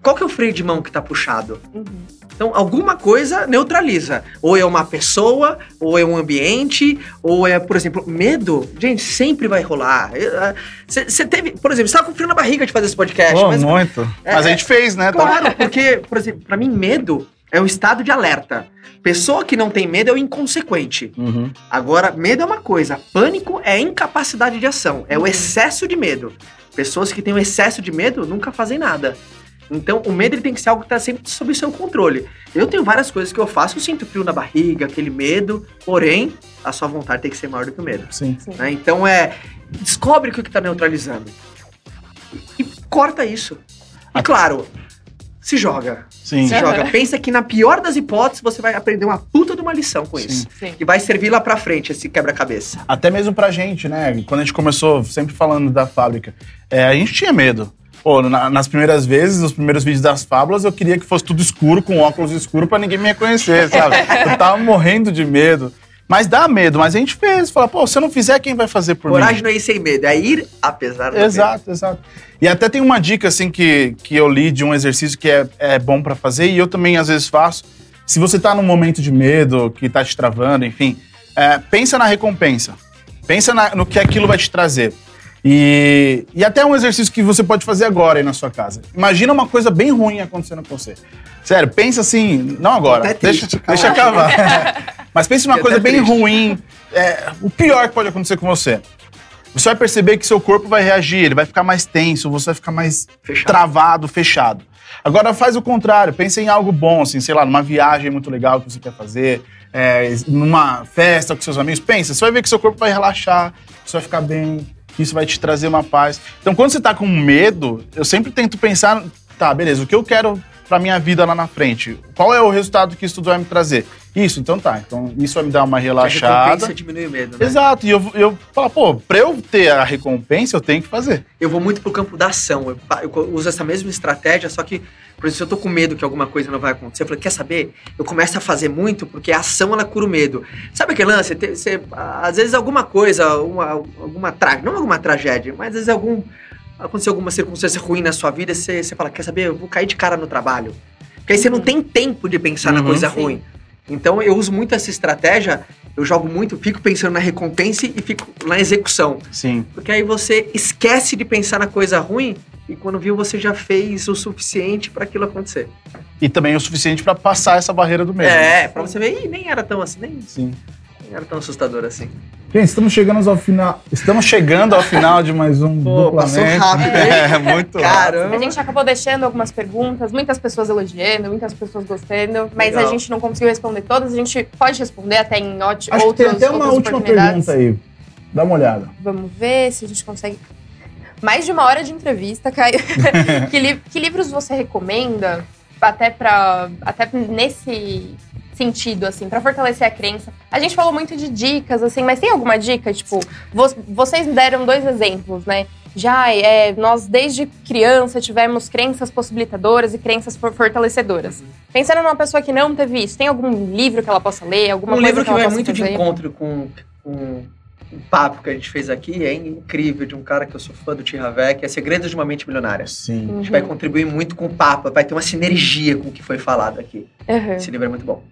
Qual que é o freio de mão que tá puxado? Uhum. Então, alguma coisa neutraliza. Ou é uma pessoa, ou é um ambiente, ou é, por exemplo, medo. Gente, sempre vai rolar. Você teve, por exemplo, você tava com frio na barriga de fazer esse podcast, Pô, mas muito. É, Mas a é. gente fez, né? Claro, porque, por exemplo, pra mim, medo é um estado de alerta. Pessoa que não tem medo é o inconsequente. Uhum. Agora, medo é uma coisa, pânico é incapacidade de ação, é o excesso de medo. Pessoas que têm o excesso de medo nunca fazem nada. Então, o medo ele tem que ser algo que está sempre sob seu controle. Eu tenho várias coisas que eu faço, eu sinto frio na barriga, aquele medo, porém, a sua vontade tem que ser maior do que o medo. Sim. né? Então, é. Descobre o que está neutralizando. E corta isso. E claro, se joga. Sim. Se joga. Pensa que na pior das hipóteses você vai aprender uma puta de uma lição com Sim. isso. Sim. Que vai servir lá pra frente esse quebra-cabeça. Até mesmo pra gente, né? Quando a gente começou, sempre falando da fábrica, é, a gente tinha medo. Pô, na- nas primeiras vezes, nos primeiros vídeos das fábulas, eu queria que fosse tudo escuro, com óculos escuros, pra ninguém me reconhecer, sabe? Eu tava morrendo de medo. Mas dá medo, mas a gente fez. Fala, pô, se eu não fizer, quem vai fazer por Coragem mim? não é ir sem medo, é ir apesar do medo. Exato, exato. E até tem uma dica, assim, que, que eu li de um exercício que é, é bom pra fazer, e eu também, às vezes, faço. Se você tá num momento de medo, que tá te travando, enfim, é, pensa na recompensa. Pensa na- no que aquilo vai te trazer. E, e até um exercício que você pode fazer agora aí na sua casa. Imagina uma coisa bem ruim acontecendo com você. Sério, pensa assim, não agora, Até deixa, deixa acabar. Mas pense numa Até coisa bem triste. ruim, é, o pior que pode acontecer com você. Você vai perceber que seu corpo vai reagir, ele vai ficar mais tenso, você vai ficar mais Fechado. travado, fechado. Agora faz o contrário, pensa em algo bom, assim, sei lá, numa viagem muito legal que você quer fazer, é, numa festa com seus amigos. Pensa, você vai ver que seu corpo vai relaxar, você vai ficar bem, isso vai te trazer uma paz. Então, quando você tá com medo, eu sempre tento pensar, tá, beleza, o que eu quero pra minha vida lá na frente? Qual é o resultado que isso tudo vai me trazer? Isso, então tá. Então, isso vai me dar uma A relaxada. recompensa diminui o medo, né? Exato, e eu, eu falo, pô, pra eu ter a recompensa, eu tenho que fazer. Eu vou muito pro campo da ação. Eu, eu uso essa mesma estratégia, só que, por exemplo, se eu tô com medo que alguma coisa não vai acontecer, eu falei, quer saber? Eu começo a fazer muito porque a ação, ela cura o medo. Sabe aquele lance? Te- Você, às vezes alguma coisa, uma, alguma tragédia, não alguma tragédia, mas às vezes algum, aconteceu alguma circunstância ruim na sua vida, você, você fala, quer saber? Eu vou cair de cara no trabalho. Porque aí você não tem tempo de pensar na Uhum. coisa Sim. ruim. Então eu uso muito essa estratégia, eu jogo muito, fico pensando na recompensa e fico na execução. Sim. Porque aí você esquece de pensar na coisa ruim e quando viu você já fez o suficiente para aquilo acontecer. E também o suficiente pra passar essa barreira do medo. né? É, pra você ver, Ih, nem era tão assim, nem, Sim. Era tão assustador assim. Gente, estamos chegando ao final. Estamos chegando ao final de mais um Pô, passou duplamente. rápido, hein? É, muito rápido. Caramba! A gente acabou deixando algumas perguntas, muitas pessoas elogiando, muitas pessoas gostando, mas Legal. a gente não conseguiu responder todas. A gente pode responder até em ótimos Acho que tem outros, até uma outras última oportunidades. pergunta aí. Dá uma olhada. Vamos ver se a gente consegue. Mais de uma hora de entrevista, Caio. que, li- que livros você recomenda até para até nesse sentido assim, para fortalecer a crença? A gente falou muito de dicas assim, mas tem alguma dica, tipo, vo- vocês deram dois exemplos, né? Já é, nós desde criança tivemos crenças possibilitadoras e crenças for- fortalecedoras. Pensando numa pessoa que não teve isso, tem algum livro que ela possa ler, alguma um coisa livro que ela vai muito de fazer? encontro com, com o papo que a gente fez aqui, é incrível, de um cara que eu sou fã do Tiravec, é Segredos de uma Mente Milionária. Sim. A gente Uhum. vai contribuir muito com o papo, vai ter uma sinergia com o que foi falado aqui. Uhum. Esse livro é muito bom.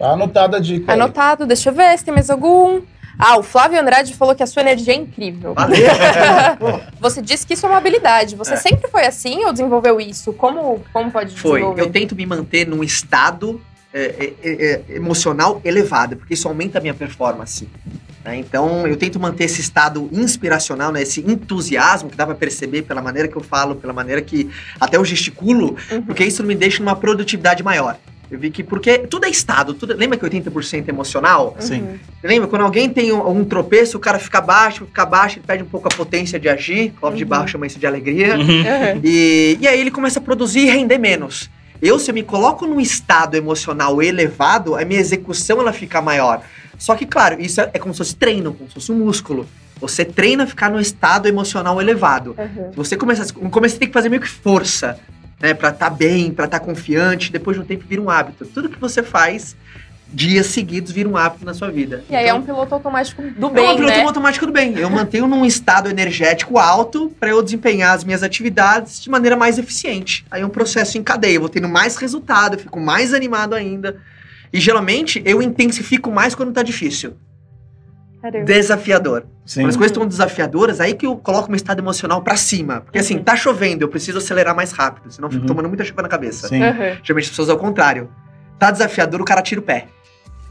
Tá anotada a dica. aí. Anotado, deixa eu ver se tem mais algum. Ah, o Flávio Andrade falou que a sua energia é incrível. Valeu! Pô, Você disse que isso é uma habilidade. Você É. sempre foi assim ou desenvolveu isso? Como, como pode Foi. desenvolver? Eu tento me manter num estado é, é, é, emocional elevado, porque isso aumenta a minha performance. né? Então, eu tento manter esse estado inspiracional, né? esse entusiasmo que dá pra perceber pela maneira que eu falo, pela maneira que até eu gesticulo, Uhum. porque isso me deixa numa produtividade maior. Eu vi que, porque tudo é estado, tudo, lembra que 80% é emocional? Sim. Uhum. Lembra? Quando alguém tem um, um tropeço, o cara fica baixo, fica baixo, ele perde um pouco a potência de agir, Clóvis de Uhum. Barro chama isso de alegria. Uhum. Uhum. E, e aí ele começa a produzir e render menos. Eu, se eu me coloco num estado emocional elevado, a minha execução ela fica maior. Só que, claro, isso é, é como se fosse treino, como se fosse um músculo. Você treina a ficar no estado emocional elevado. Uhum. Se você começa, no começo você tem que fazer meio que força, né, Pra estar bem, pra estar confiante. Depois de um tempo vira um hábito. Tudo que você faz dias seguidos vira um hábito na sua vida. E aí é Então, um piloto automático do é um bem, piloto né? automático do bem. Eu mantenho num estado energético alto para eu desempenhar as minhas atividades de maneira mais eficiente. Aí é um processo em cadeia. Eu vou tendo mais resultado, eu fico mais animado ainda. E geralmente eu intensifico mais quando tá difícil. Caramba. Desafiador. Sim. Quando as coisas estão desafiadoras, aí que eu coloco meu estado emocional pra cima. Porque assim, Uhum. tá chovendo, eu preciso acelerar mais rápido, senão eu fico Uhum. tomando muita chuva na cabeça. Sim. Uhum. Geralmente as pessoas ao contrário. Tá desafiador, o cara tira o pé.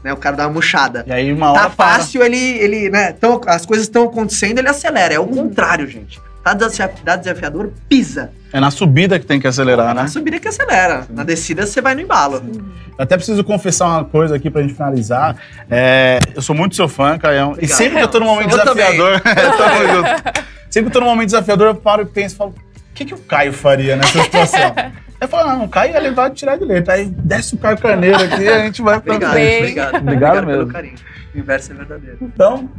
Né? O cara dá uma murchada. E aí uma hora Tá para. fácil, ele, ele, né? Tão, as coisas estão acontecendo, ele acelera. É o contrário, gente. Tá tá desafiador, pisa. É na subida que tem que acelerar, Na né? subida que acelera. Na descida você vai no embalo. Eu até preciso confessar uma coisa aqui pra gente finalizar. É, eu sou muito seu fã, Caião. E Obrigado. sempre que eu tô num momento Eu também. desafiador. Sempre que eu tô num momento desafiador, eu paro e penso e falo: o que, que o Caio faria nessa situação? Aí falou, não, o Caio ia levar de tirar de letra. Aí desce o Caio Carneiro aqui e a gente vai pra Obrigado, bem. obrigado. Obrigado pelo mesmo. carinho. O inverso é verdadeiro. Então,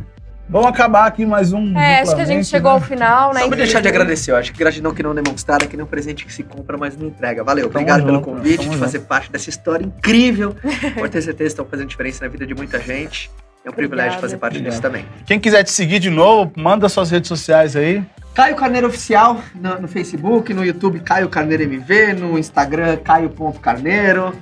vamos acabar aqui mais um. É, acho que a gente chegou né? ao final, né? Só pra deixar de agradecer, eu acho que gratidão que não demonstrada, que nem um presente que se compra, mas não entrega. Valeu, Tamo obrigado pelo junto, convite, tamo de fazer parte dessa história incrível. Pode ter certeza que estão fazendo diferença na vida de muita gente. É um privilégio Obrigada. fazer parte disso também. Quem quiser te seguir de novo, manda suas redes sociais aí. Caio Carneiro Oficial no, no Facebook, no YouTube Caio Carneiro MV, no Instagram Caio.carneiro.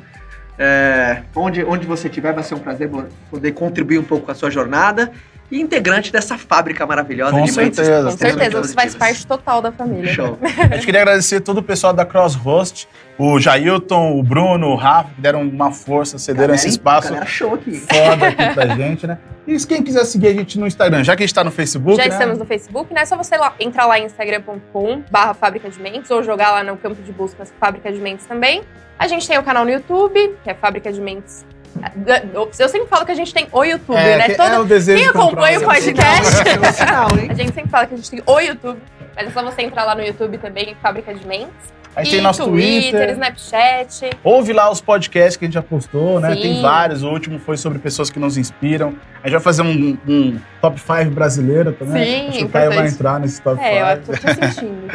É, onde, onde você estiver, vai ser um prazer poder contribuir um pouco com a sua jornada. E integrante dessa fábrica maravilhosa Com de mentes certeza, Com extremamente certeza, você faz parte total da família. Show. A gente queria agradecer todo o pessoal da Cross Host, o Jailton, o Bruno, o Rafa, que deram uma força, cederam esse Galera, espaço Galera show aqui. foda aqui pra gente, né? E se quem quiser seguir a gente no Instagram, já que a gente tá no Facebook, Já né? estamos no Facebook, né? É só você lá, entrar lá em instagram.com barra Fábrica de Mentes ou jogar lá no campo de buscas Fábrica de Mentes também. A gente tem o canal no YouTube, que é Fábrica de Mentes. Eu sempre falo que a gente tem o YouTube, É, né? que- Todo- é o desejo Quem acompanha o um- podcast? É um sinal, hein? A gente sempre fala que a gente tem o YouTube, mas é só você entrar lá no YouTube também, Fábrica de Mentes. Aí e tem nosso Twitter. Snapchat. Ouve lá os podcasts que a gente já postou, né? Sim. Tem vários. O último foi sobre pessoas que nos inspiram. A gente vai fazer um, um top 5 brasileiro também. Sim, Acho que o Caio vai entrar nesse top 5. É, eu tô, tô sentindo.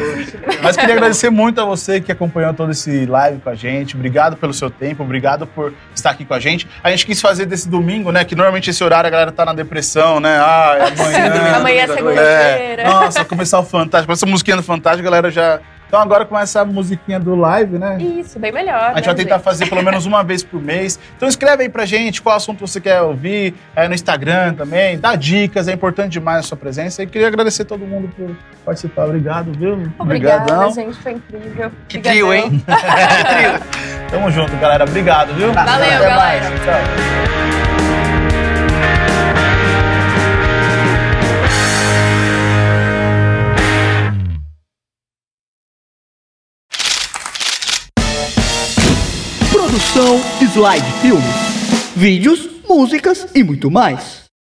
Mas queria agradecer muito a você que acompanhou todo esse live com a gente. Obrigado pelo seu tempo, obrigado por estar aqui com a gente. A gente quis fazer desse domingo, né? Que normalmente esse horário a galera tá na depressão, né? Ah, é amanhã. Amanhã é à segunda-feira. É, nossa, começar o Fantástico. Essa musiquinha do Fantástico, a galera já. Então agora com essa musiquinha do live, né? Isso, bem melhor. A gente vai tentar fazer pelo menos uma vez por mês. Então escreve aí pra gente qual assunto você quer ouvir, é, no Instagram também, dá dicas, é importante demais a sua presença. E queria agradecer todo mundo por participar. Obrigado, viu? Obrigada, Obrigadão. gente, foi incrível. Que trio, hein? que trio. Tamo junto, galera. Obrigado, viu? Valeu, Até galera. mais. Tchau. Produção Slide Filmes. Vídeos, músicas e muito mais.